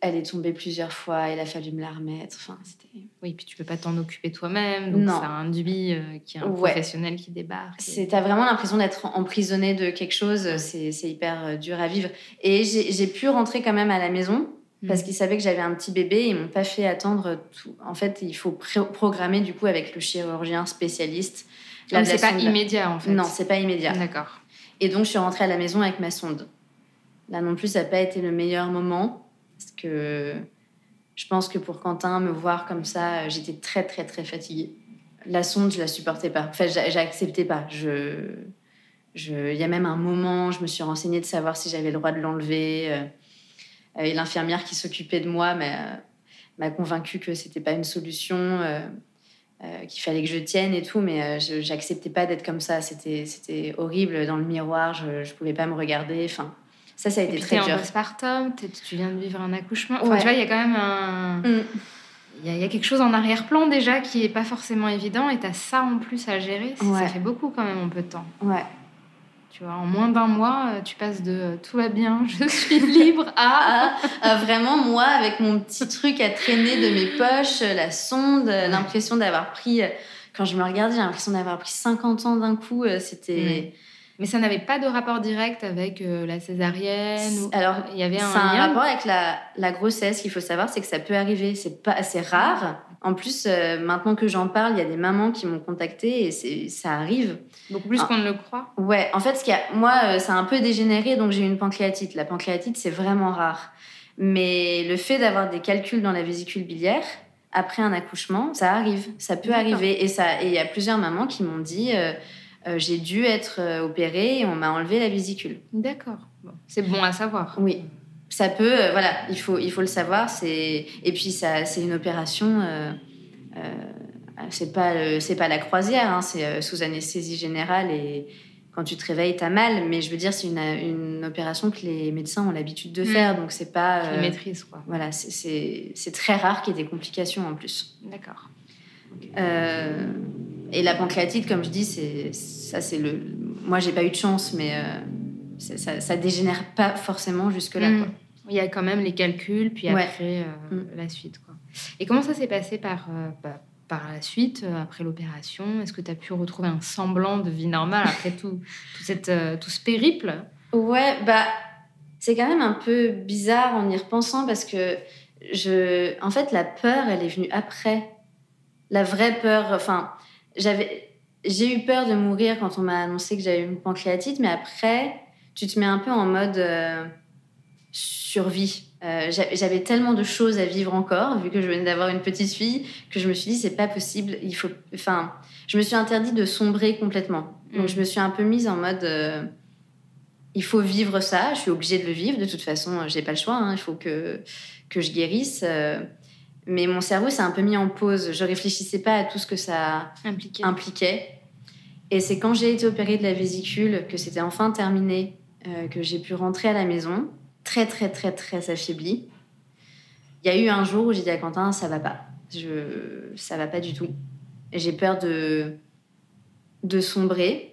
elle est tombée plusieurs fois. Il a fallu me la remettre. Enfin. Oui, puis tu peux pas t'en occuper toi-même. Donc induit euh, qu'il y a un Ouais. professionnel qui débarque. C'est, t'as vraiment l'impression d'être emprisonné de quelque chose. C'est, c'est hyper euh, dur à vivre. Et j'ai, pu rentrer quand même à la maison Mm. parce qu'ils savaient que j'avais un petit bébé. Ils m'ont pas fait attendre tout. En fait, il faut programmer du coup avec le chirurgien spécialiste. Donc c'est pas immédiat en fait. Non, c'est pas immédiat. D'accord. Et donc, je suis rentrée à la maison avec ma sonde. Là non plus, ça n'a pas été le meilleur moment. Parce que je pense que pour Quentin, me voir comme ça, euh, j'étais très, très, très fatiguée. La sonde, je la supportais pas. Enfin, j'a- j'acceptais pas. Il y a même un moment, je me suis renseignée de savoir si j'avais le droit de l'enlever. euh, Et l'infirmière qui s'occupait de moi m'a convaincue que c'était pas une solution. euh, qu'il fallait que je tienne et tout, mais euh, j'acceptais pas d'être comme ça. C'était horrible dans le miroir, je, je pouvais pas me regarder. Enfin, ça, ça a été puis très t'es en postpartum, tu viens de vivre un accouchement. Enfin, Ouais. tu vois, il y a quand même un. Mm. Il y, a- il y a quelque chose en arrière-plan déjà qui est pas forcément évident et t'as ça en plus à gérer. Ça- Ouais. Ça fait beaucoup quand même en peu de temps. Ouais. Tu vois, en moins d'un mois, euh, tu passes de euh, tout va bien, je suis libre à. Ah, ah, vraiment, moi, avec mon petit truc à traîner de mes poches, euh, la sonde, euh, l'impression d'avoir pris. euh, Quand je me regardais, j'ai l'impression d'avoir pris 50 ans d'un coup. euh, C'était. Mais ça n'avait pas de rapport direct avec euh, la césarienne. ou- Alors, il y avait un C'est un lien. rapport avec la, la grossesse qu'il faut savoir, c'est que ça peut arriver. C'est pas assez rare. En plus, euh, maintenant que j'en parle, il y a des mamans qui m'ont contactée et ça arrive. Beaucoup plus Ah. qu'on ne le croit. Ouais, en fait, ce y a, moi, euh, ça a un peu dégénéré, donc j'ai eu une pancréatite. La pancréatite, c'est vraiment rare. Mais le fait d'avoir des calculs dans la vésicule biliaire, après un accouchement, ça arrive. Ça peut arriver. Et ça- et il y a plusieurs mamans qui m'ont dit euh, euh, j'ai dû être euh, opérée et on m'a enlevé la vésicule. D'accord. Bon, c'est bon à savoir. Oui. Ça peut, euh, voilà, il faut, il faut le savoir. C'est et puis ça, c'est une opération. C'est pas, c'est pas la croisière, hein, c'est sous anesthésie générale et quand tu te réveilles, t'as mal. Mais je veux dire, c'est une, une opération que les médecins ont l'habitude de Mm. faire, donc c'est pas. Euh, les maîtrises, quoi. voilà, c'est- c'est c'est très rare qu'il y ait des complications en plus. D'accord. Euh, Et la pancréatite, comme je dis, c'est ça, c'est le. Moi, j'ai pas eu de chance, mais ça, ça, dégénère pas forcément jusque-là. Mm. Il y a quand même les calculs, puis après mm. la suite. Quoi. Et comment ça s'est passé par, bah, par la suite, après l'opération? Est-ce que tu as pu retrouver un semblant de vie normale après tout, tout, cette, tout ce périple? Ouais, bah, c'est quand même un peu bizarre en y repensant parce que je, en fait, la peur, elle est venue après. La vraie peur, enfin, j'avais, j'ai eu peur de mourir quand on m'a annoncé que j'avais une pancréatite, mais après, tu te mets un peu en mode euh, survie. Euh, j'avais tellement de choses à vivre encore, vu que je venais d'avoir une petite fille, que je me suis dit c'est pas possible. Il faut, enfin, je me suis interdit de sombrer complètement. Donc mm. je me suis un peu mise en mode euh, il faut vivre ça, je suis obligée de le vivre. De toute façon, j'ai pas le choix. Hein. il faut que, que je guérisse. Mais mon cerveau s'est un peu mis en pause. Je réfléchissais pas à tout ce que ça impliquait. Et c'est quand j'ai été opérée de la vésicule que c'était enfin terminé, euh, que j'ai pu rentrer à la maison, très très très très affaiblie. Il y a eu un jour où j'ai dit à Quentin, ça va pas. Je, ça va pas du tout. J'ai peur de, de sombrer.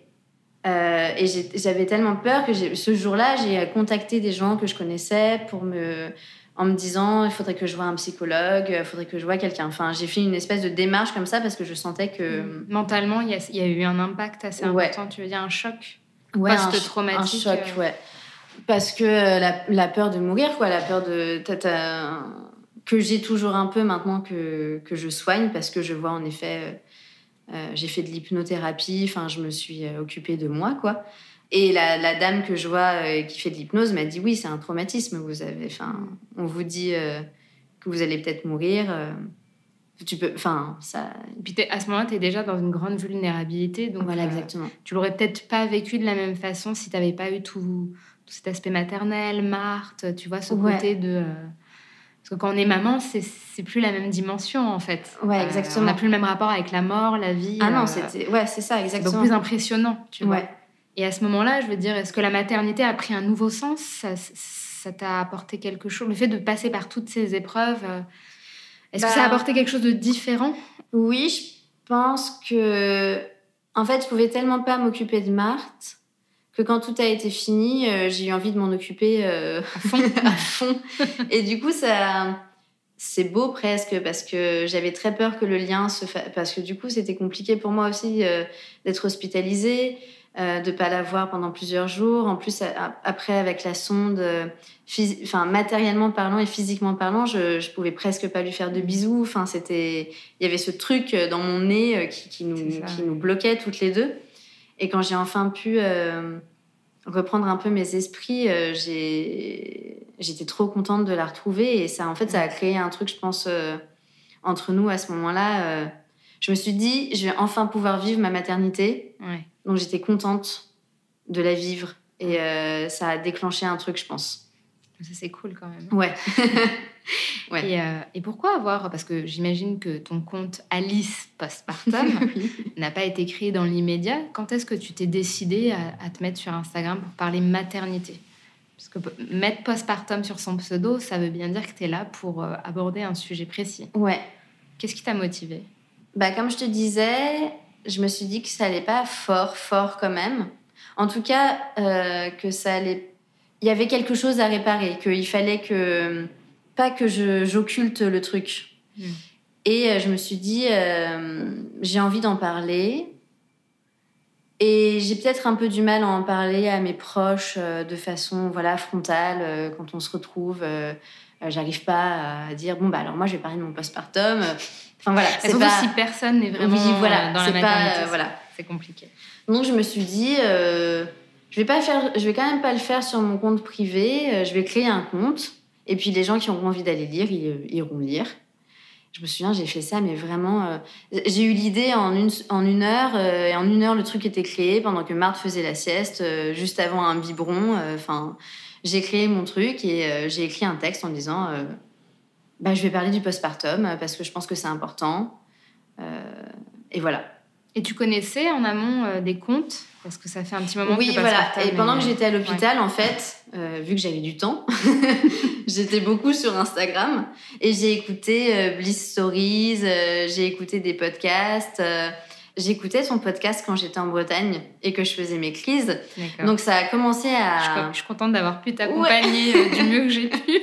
Euh, et j'avais tellement peur que ce jour-là, j'ai contacté des gens que je connaissais pour me, en me disant il faudrait que je voie un psychologue, il faudrait que je voie quelqu'un. Enfin, j'ai fait une espèce de démarche comme ça parce que je sentais que. Mm. Mentalement, il y, a, eu un impact assez important. Tu veux dire un choc ouais, post-traumatique Un choc, euh. ouais. Parce que la, la, peur de mourir, quoi, la peur de. que j'ai toujours un peu maintenant que, que je soigne parce que je vois en effet euh, j'ai fait de l'hypnothérapie, enfin, je me suis euh, occupée de moi, quoi. Et la, dame que je vois euh, qui fait de l'hypnose m'a dit oui, c'est un traumatisme. Vous avez, enfin, on vous dit que vous allez peut-être mourir. tu peux, enfin, ça. Et puis à ce moment-là, tu es déjà dans une grande vulnérabilité, donc voilà, exactement. tu l'aurais peut-être pas vécu de la même façon si tu n'avais pas eu tout, cet aspect maternel, Marthe, tu vois, ce côté de parce que quand on est maman, c'est plus la même dimension en fait. Ouais, euh, exactement. on n'a plus le même rapport avec la mort, la vie. Ah non, euh, c'était ouais, c'est ça, exactement. C'est plus impressionnant, tu vois. Et à ce moment-là, je veux dire, est-ce que la maternité a pris un nouveau sens? Ça t'a apporté quelque chose? Le fait de passer par toutes ces épreuves, euh, est-ce que ça a bah, apporté quelque chose de différent? Oui, je pense que. En fait, je pouvais tellement pas m'occuper de Marthe que quand tout a été fini, euh, j'ai eu envie de m'en occuper euh, à fond. Et du coup, ça, c'est beau presque parce que j'avais très peur que le lien se fasse. Parce que du coup, c'était compliqué pour moi aussi euh, d'être hospitalisée, de pas la voir pendant plusieurs jours. En plus, après, avec la sonde, enfin, matériellement parlant et physiquement parlant, je, je pouvais presque pas lui faire de bisous. Enfin, c'était, il y avait ce truc dans mon nez qui, qui nous, qui nous bloquait toutes les deux. Et quand j'ai enfin pu euh, reprendre un peu mes esprits, euh, j'étais trop contente de la retrouver. Et ça, en fait, ça a créé un truc, je pense, euh, entre nous à ce moment-là. je me suis dit, je vais enfin pouvoir vivre ma maternité. Donc j'étais contente de la vivre. Et ça a déclenché un truc, je pense. Ça, c'est cool quand même. Ouais. Euh, et, pourquoi avoir Parce que j'imagine que ton compte Alice Postpartum n'a pas été créé dans l'immédiat. Quand est-ce que tu t'es décidé à, te mettre sur Instagram pour parler maternité? Parce que mettre postpartum sur son pseudo, ça veut bien dire que tu es là pour euh, aborder un sujet précis. Ouais. Qu'est-ce qui t'a motivé bah, Comme je te disais, je me suis dit que ça allait pas fort, fort quand même. En tout cas, euh, que ça allait. Il y avait quelque chose à réparer, qu'il fallait que pas que j'occulte le truc. Hmm. Et euh, je me suis dit, euh, j'ai envie d'en parler. Et j'ai peut-être un peu du mal à en parler à mes proches euh, de façon voilà frontale quand on se retrouve. J'arrive pas à dire bon bah alors moi je vais parler de mon postpartum. Enfin voilà. C'est pas... si personne n'est vraiment voilà, dans la maternité. voilà. C'est compliqué. Donc je me suis dit je vais pas faire, je vais quand même pas le faire sur mon compte privé. je vais créer un compte et puis les gens qui ont envie d'aller lire, ils euh, iront lire. Je me souviens, j'ai fait ça, mais vraiment, euh, j'ai eu l'idée en une, en une heure, euh, et en une heure, le truc était créé pendant que Marthe faisait la sieste, juste avant un biberon. Enfin, j'ai créé mon truc et j'ai écrit un texte en disant, bah, je vais parler du postpartum parce que je pense que c'est important. et voilà. Et tu connaissais en amont euh, des comptes? Parce que ça fait un petit moment oui, que voilà. Et pendant que j'étais à l'hôpital, en fait, euh, vu que j'avais du temps, j'étais beaucoup sur Instagram et j'ai écouté euh, Bliss Stories, j'ai écouté des podcasts. J'écoutais son podcast quand j'étais en Bretagne et que je faisais mes crises. Donc ça a commencé à. Je, suis contente d'avoir pu t'accompagner euh, du mieux que j'ai pu.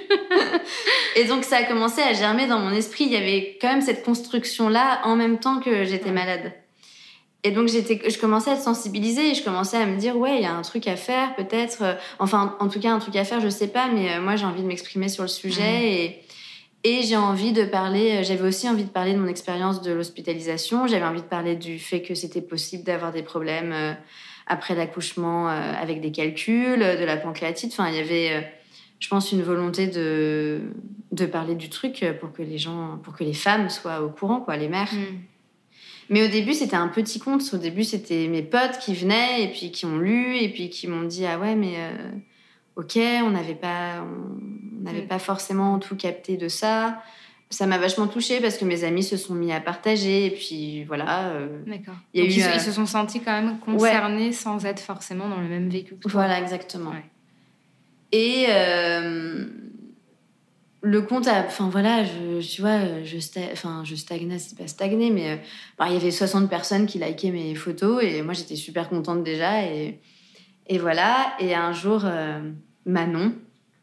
et donc ça a commencé à germer dans mon esprit. Il y avait quand même cette construction-là en même temps que j'étais malade. Et donc j'étais, je commençais à être sensibilisée et je commençais à me dire ouais il y a un truc à faire peut-être. Euh, enfin en tout cas un truc à faire je sais pas mais euh, moi j'ai envie de m'exprimer sur le sujet et et j'ai envie de parler, euh, j'avais aussi envie de parler de mon expérience de l'hospitalisation, j'avais envie de parler du fait que c'était possible d'avoir des problèmes euh, après l'accouchement euh, avec des calculs, de la pancréatite. Enfin, il y avait, je pense, une volonté de, de parler du truc pour que les gens, pour que les femmes soient au courant, quoi, les mères. Mm. Mais au début, c'était un petit conte. Au début, c'était mes potes qui venaient et puis qui ont lu et puis qui m'ont dit Ah ouais, mais ok, on n'avait pas, on n'avait mm. pas forcément tout capté de ça. Ça m'a vachement touchée parce que mes amis se sont mis à partager et puis voilà. Euh, D'accord. ils, euh, se sont sentis quand même concernés sans être forcément dans le même vécu. Que toi. Voilà, exactement. Et euh, le compte, enfin voilà, je, tu vois, je, enfin, je stagnais, c'est pas stagné, mais bah, il y avait 60 personnes qui likaient mes photos et moi j'étais super contente déjà et, et voilà. Et un jour Manon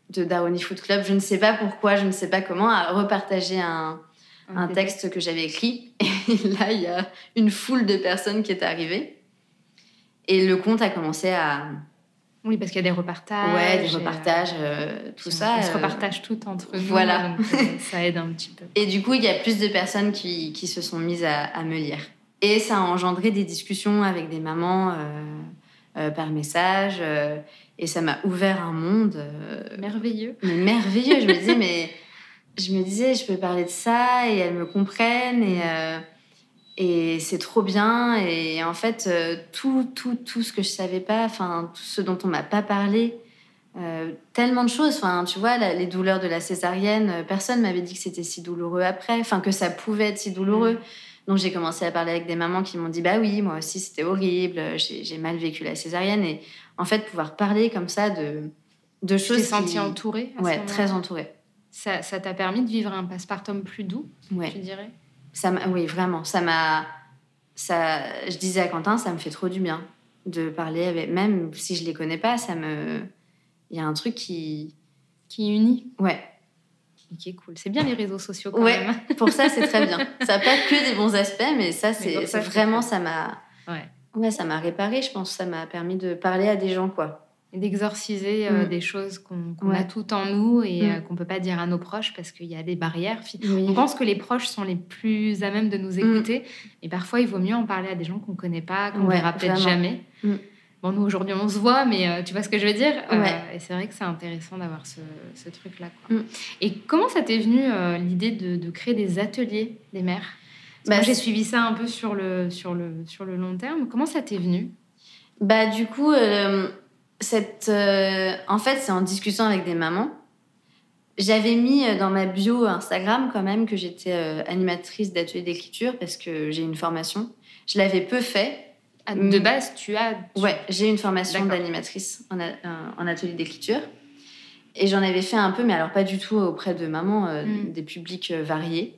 de Darwini Food Club. Je ne sais pas pourquoi, je ne sais pas comment, a repartagé un, texte que j'avais écrit. Et là, il y a une foule de personnes qui est arrivée. Et le compte a commencé à... Oui, parce qu'il y a des repartages. Ouais, des repartages, euh, tout ça. On se euh, repartage tout entre nous. Voilà. Euh, ça aide un petit peu. Et du coup, il y a plus de personnes qui, se sont mises à, me lire. Et ça a engendré des discussions avec des mamans par message. Et ça m'a ouvert un monde. Euh, merveilleux. Mais merveilleux. je me disais, mais. Je me disais, je peux parler de ça et elles me comprennent et. Euh, et c'est trop bien. Et en fait, euh, tout, tout, tout ce que je savais pas, enfin, tout ce dont on m'a pas parlé, tellement de choses. Enfin, tu vois, les douleurs de la césarienne, personne m'avait dit que c'était si douloureux après, enfin, que ça pouvait être si douloureux. Donc, j'ai commencé à parler avec des mamans qui m'ont dit, bah oui, moi aussi, c'était horrible, j'ai mal vécu la césarienne. Et en fait, pouvoir parler comme ça de, de choses. Tu t'es sentie entourée Ouais, très entourée. Ça, t'a permis de vivre un passepartum plus doux, ouais. tu dirais? Ça Oui, vraiment. Ça m'a. Ça, je disais à Quentin, ça me fait trop du bien de parler avec. Même si je les connais pas, ça me. Il y a un truc qui. Qui unit Ouais. Qui est cool. C'est bien les réseaux sociaux quand ouais, même. pour ça, c'est très bien. Ça n'a pas que des bons aspects, mais ça, c'est vraiment, ça m'a. Ouais. Ouais, ça m'a réparé, je pense. Ça m'a permis de parler à des gens, quoi. Et d'exorciser euh, mm. des choses qu'on a tout en nous et mm. euh, qu'on ne peut pas dire à nos proches parce qu'il y a des barrières. On pense que les proches sont les plus à même de nous mm. écouter. Et parfois, il vaut mieux en parler à des gens qu'on ne connaît pas, qu'on ne verra peut-être jamais. Bon, nous, aujourd'hui, on se voit, mais euh, tu vois ce que je veux dire? Et c'est vrai que c'est intéressant d'avoir ce, ce truc-là. Et comment ça t'est venu l'idée de, de, créer des ateliers des mères? Bah, j'ai suivi ça un peu sur le, sur le, sur le long terme. Comment ça t'est venu? Bah du coup, euh, cette, euh, en fait, c'est en discutant avec des mamans. J'avais mis euh, dans ma bio Instagram quand même que j'étais animatrice d'atelier d'écriture parce que j'ai une formation. Je l'avais peu fait. Ah, de base, tu as. Ouais, j'ai une formation d'animatrice en, en, atelier d'écriture. Et j'en avais fait un peu, mais alors pas du tout auprès de mamans, hmm. des publics variés.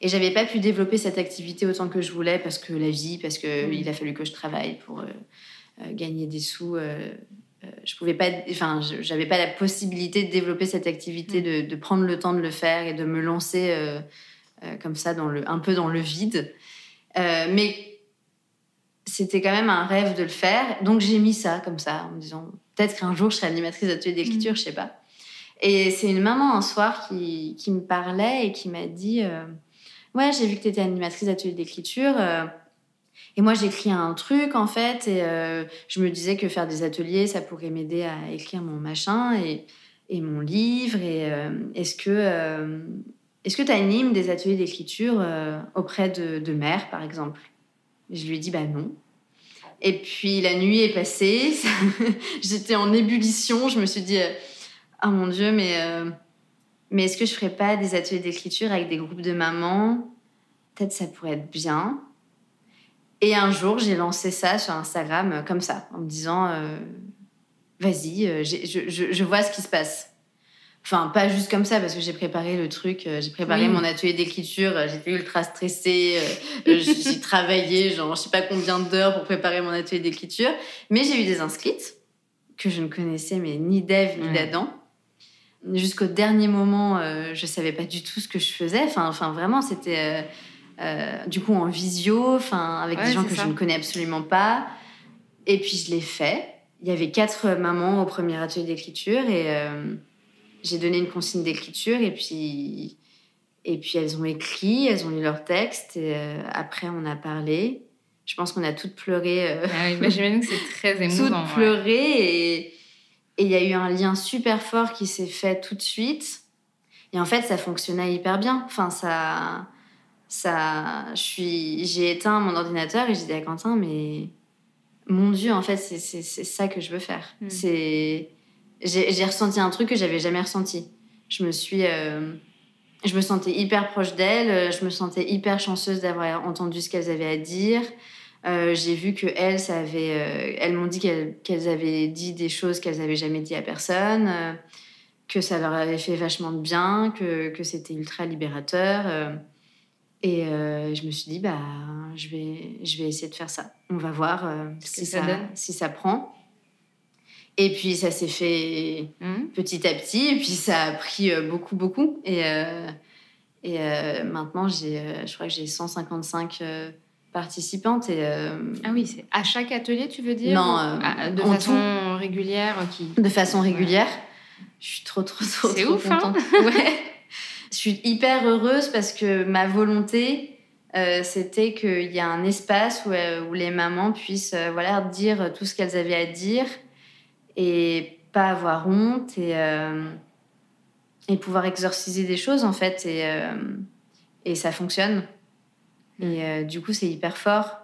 Et j'avais pas pu développer cette activité autant que je voulais parce que la vie, parce que mm. il a fallu que je travaille pour euh, euh, gagner des sous. Euh, je pouvais pas, enfin, j'avais pas la possibilité de développer cette activité, mm. de, de, prendre le temps de le faire et de me lancer comme ça dans le, un peu dans le vide. mais c'était quand même un rêve de le faire, donc j'ai mis ça comme ça en me disant peut-être qu'un jour je serai animatrice d'atelier d'écriture, mm. je sais pas. Et c'est une maman un soir qui, qui me parlait et qui m'a dit Ouais, j'ai vu que tu étais animatrice d'atelier d'écriture. Euh, et moi, j'écris un truc, en fait, et euh, je me disais que faire des ateliers, ça pourrait m'aider à écrire mon machin et, et mon livre. Et euh, est-ce que est-ce que tu animes des ateliers d'écriture auprès de, de mères, par exemple? Je lui ai dit, bah non. Et puis la nuit est passée, j'étais en ébullition, je me suis dit, ah oh mon Dieu, mais mais est-ce que je ferais pas des ateliers d'écriture avec des groupes de mamans? Peut-être ça pourrait être bien. Et un jour, j'ai lancé ça sur Instagram euh, comme ça, en me disant euh, Vas-y, euh, je, vois ce qui se passe. Enfin, pas juste comme ça, parce que j'ai préparé le truc, euh, j'ai préparé mon atelier d'écriture, euh, j'étais ultra stressée, euh, j'ai travaillé, genre, je sais pas combien d'heures pour préparer mon atelier d'écriture. Mais j'ai eu des inscrites que je ne connaissais, mais ni d'Ève ni d'Adam. Jusqu'au dernier moment, je savais pas du tout ce que je faisais. Enfin, enfin vraiment, c'était du coup en visio, enfin, avec des gens que je ne connais absolument pas. Et puis, je l'ai fait. Il y avait quatre mamans au premier atelier d'écriture et j'ai donné une consigne d'écriture et puis, et puis elles ont écrit, elles ont lu leur texte. Et euh, après, on a parlé. Je pense qu'on a toutes pleuré. Euh, ah oui, bah, j'imagine que c'est très émouvant. toutes pleuré et il y a eu un lien super fort qui s'est fait tout de suite. Et en fait, ça fonctionnait hyper bien. Enfin, ça, ça, je suis, j'ai éteint mon ordinateur et j'ai dit à Quentin, mais mon Dieu, en fait, c'est ça que je veux faire. Hmm. C'est j'ai ressenti un truc que j'avais jamais ressenti. Je me suis, euh, je me sentais hyper proche d'elles, je me sentais hyper chanceuse d'avoir entendu ce qu'elles avaient à dire. Euh, j'ai vu que elles, ça avait, euh, elles m'ont dit qu'elles avaient dit des choses qu'elles avaient jamais dit à personne, que ça leur avait fait vachement de bien, que, que c'était ultra libérateur. et je me suis dit, bah, je vais, je vais essayer de faire ça. On va voir si, ça, si ça prend. Et puis ça s'est fait mmh. petit à petit, et puis ça a pris euh, beaucoup, beaucoup. Et, euh, et euh, maintenant, j'ai, je crois que j'ai 155 participantes. Et, ah oui, c'est à chaque atelier, tu veux dire Non, de façon régulière qui... De façon régulière. Je suis trop, trop, trop, c'est ouf, hein contente. ouais. Je suis hyper heureuse parce que ma volonté, c'était qu'il y a un espace où, où les mamans puissent voilà, dire tout ce qu'elles avaient à dire et pas avoir honte et, euh, et pouvoir exorciser des choses en fait et, euh, et ça fonctionne. Et euh, du coup, c'est hyper fort.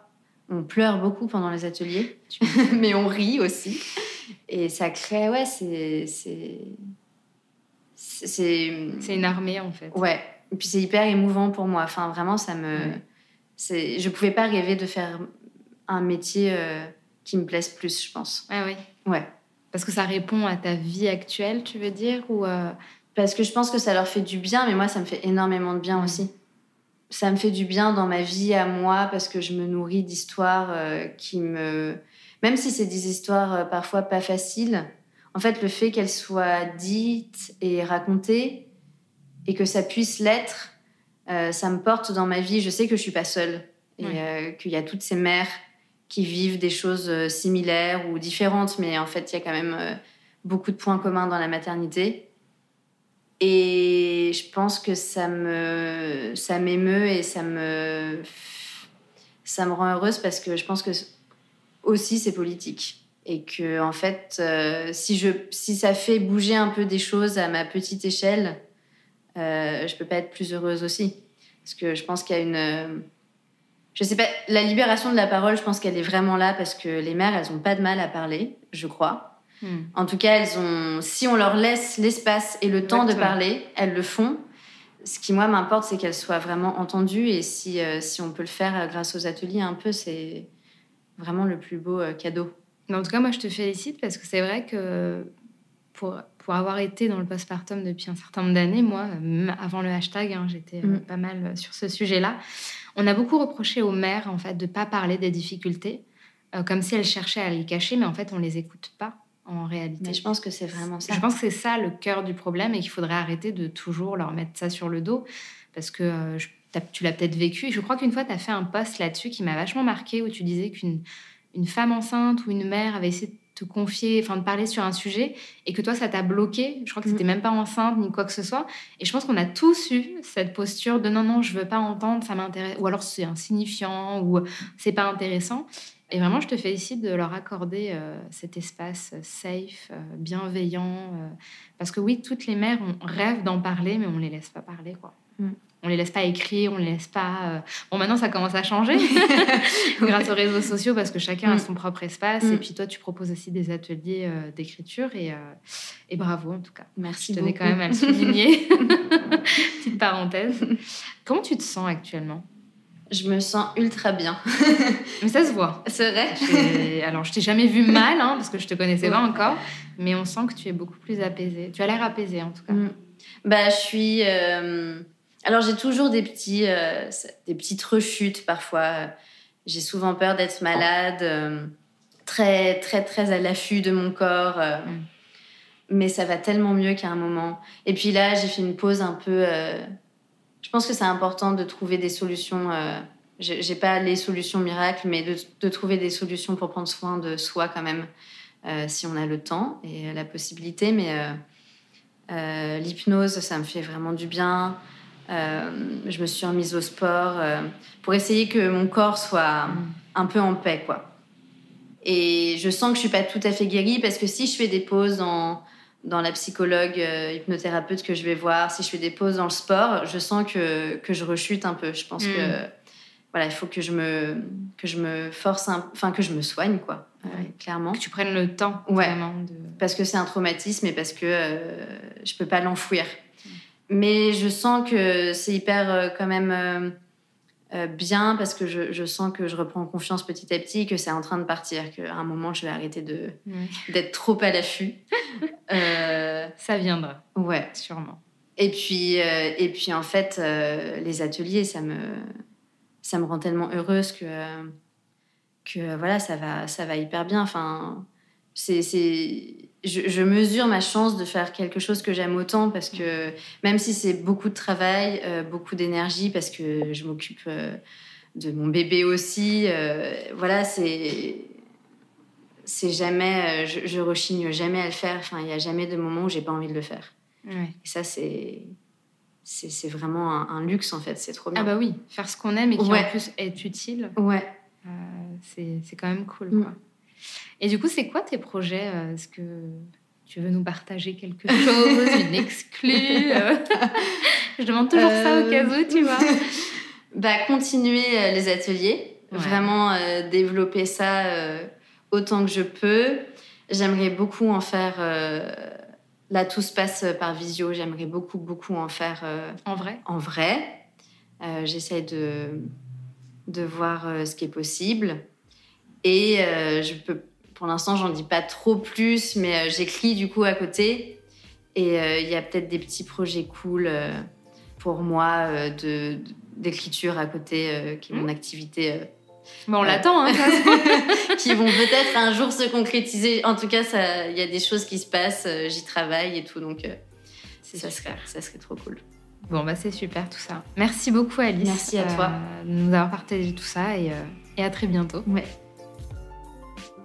On pleure beaucoup pendant les ateliers, mais on rit aussi. Et ça crée, ouais, c'est. C'est une armée en fait. Ouais. Et puis c'est hyper émouvant pour moi. Enfin, vraiment, ça me. c'est Je pouvais pas rêver de faire un métier qui me plaise plus, je pense. Ouais, oui. Ouais. Parce que ça répond à ta vie actuelle, tu veux dire ou euh, Parce que je pense que ça leur fait du bien, mais moi, ça me fait énormément de bien aussi. Ça me fait du bien dans ma vie à moi parce que je me nourris d'histoires euh, qui me... Même si c'est des histoires euh, parfois pas faciles, en fait, le fait qu'elles soient dites et racontées et que ça puisse l'être, ça me porte dans ma vie. Je sais que je suis pas seule et qu'il y a toutes ces mères qui vivent des choses euh, similaires ou différentes, mais en fait, il y a quand même euh, beaucoup de points communs dans la maternité. Et je pense que ça me ça m'émeut et ça me ça me rend heureuse parce que je pense que aussi c'est politique et que en fait euh, si je si ça fait bouger un peu des choses à ma petite échelle, euh, je peux pas être plus heureuse aussi parce que je pense qu'il y a une je sais pas, la libération de la parole, je pense qu'elle est vraiment là parce que les mères, elles ont pas de mal à parler, je crois. Hmm. En tout cas, elles ont, si on leur laisse l'espace et le temps de parler, elles le font. Ce qui, moi, m'importe, c'est qu'elles soient vraiment entendues. Et si, euh, si on peut le faire euh, grâce aux ateliers un peu, c'est vraiment le plus beau euh, cadeau. en tout cas, moi, je te félicite parce que c'est vrai que pour, pour avoir été dans le postpartum depuis un certain nombre d'années, moi, avant le hashtag, hein, j'étais hmm. pas mal sur ce sujet-là. On a beaucoup reproché aux mères en fait de pas parler des difficultés, euh, comme si elles cherchaient à les cacher, mais en fait on les écoute pas en réalité. Mais je pense que c'est vraiment ça. Je pense que c'est ça le cœur du problème et qu'il faudrait arrêter de toujours leur mettre ça sur le dos parce que euh, tu l'as peut-être vécu. Et je crois qu'une fois tu as fait un post là-dessus qui m'a vachement marqué où tu disais qu'une une femme enceinte ou une mère avait essayé te confier, enfin de parler sur un sujet et que toi ça t'a bloqué. Je crois que c'était mm. même pas enceinte ni quoi que ce soit. Et je pense qu'on a tous eu cette posture de non non je veux pas entendre, ça m'intéresse, ou alors c'est insignifiant ou c'est pas intéressant. Et vraiment je te félicite de leur accorder euh, cet espace safe, euh, bienveillant, euh, parce que oui toutes les mères on rêve d'en parler mais on les laisse pas parler quoi. Mm on les laisse pas écrire, on les laisse pas. Euh, bon, maintenant ça commence à changer grâce aux réseaux sociaux parce que chacun a mm. son propre espace. Et mm. puis toi, tu proposes aussi des ateliers euh, d'écriture et, euh, et, bravo en tout cas. Merci. Je tenais quand même à le souligner. Petite parenthèse. Comment tu te sens actuellement? Je me sens ultra bien. mais ça se voit. C'est vrai? Alors, je t'ai jamais vu mal, hein, parce que je te connaissais pas encore, mais on sent que tu es beaucoup plus apaisée. Tu as l'air apaisée, en tout cas. Mm. Bah, je suis. Euh, alors, j'ai toujours des, petits, euh, des petites rechutes parfois. J'ai souvent peur d'être malade, euh, très, très, très à l'affût de mon corps. Mm. Mais ça va tellement mieux qu'à un moment. Et puis là, j'ai fait une pause un peu je pense que c'est important de trouver des solutions. Euh, j'ai pas les solutions miracles, mais de, trouver des solutions pour prendre soin de soi quand même, euh, si on a le temps et la possibilité. Mais euh, euh, l'hypnose, ça me fait vraiment du bien. Je me suis remise au sport pour essayer que mon corps soit un peu en paix, quoi. Et je sens que je suis pas tout à fait guérie parce que si je fais des pauses dans la psychologue euh, hypnothérapeute que je vais voir, si je fais des pauses dans le sport, je sens que, que je rechute un peu. Je pense que mm. voilà, il faut que je me que je me force, enfin que je me soigne quoi, euh, clairement. Que tu prennes le temps vraiment de... Parce que c'est un traumatisme et parce que euh, je peux pas l'enfouir. Mais je sens que c'est hyper quand même euh, bien parce que je, sens que je reprends confiance petit à petit, que c'est en train de partir, qu'à un moment je vais arrêter de d'être trop à l'affût. Euh, ça viendra. Ouais, sûrement. Et puis euh, et puis en fait les ateliers ça me ça me rend tellement heureuse que que voilà ça va ça va hyper bien. Enfin c'est je, mesure ma chance de faire quelque chose que j'aime autant parce que même si c'est beaucoup de travail, euh, beaucoup d'énergie, parce que je m'occupe euh, de mon bébé aussi, euh, voilà, c'est c'est jamais, je, je, rechigne jamais à le faire. Enfin, il n'y a jamais de moment où j'ai pas envie de le faire. Et ça, c'est c'est vraiment un, luxe en fait. C'est trop bien. Ah bah oui, faire ce qu'on aime et qui en plus est utile. Ouais. c'est quand même cool. Mm. Quoi. Et du coup, c'est quoi tes projets euh, Est-ce que tu veux nous partager quelque chose, une exclue euh? Je demande toujours ça au cas où, tu vois. bah, continuer euh, les ateliers, vraiment développer ça autant que je peux. J'aimerais beaucoup en faire. là, tout se passe par visio. J'aimerais beaucoup, beaucoup en faire. en vrai? En vrai. J'essaie de, de voir ce qui est possible. Et je peux pour l'instant, j'en dis pas trop plus, mais euh, j'écris du coup à côté. Et euh, il y a peut-être des petits projets cool euh, pour moi de, d'écriture à côté, qui est mon mmh. activité. Bon, on l'attend, hein, qui vont peut-être un jour se concrétiser. En tout cas, il y a des choses qui se passent, j'y travaille et tout, donc ça serait, ça serait trop cool. Bon, bah c'est super tout ça. Merci beaucoup, Alice. Merci à toi. de nous avoir partagé tout ça et, et à très bientôt. Ouais.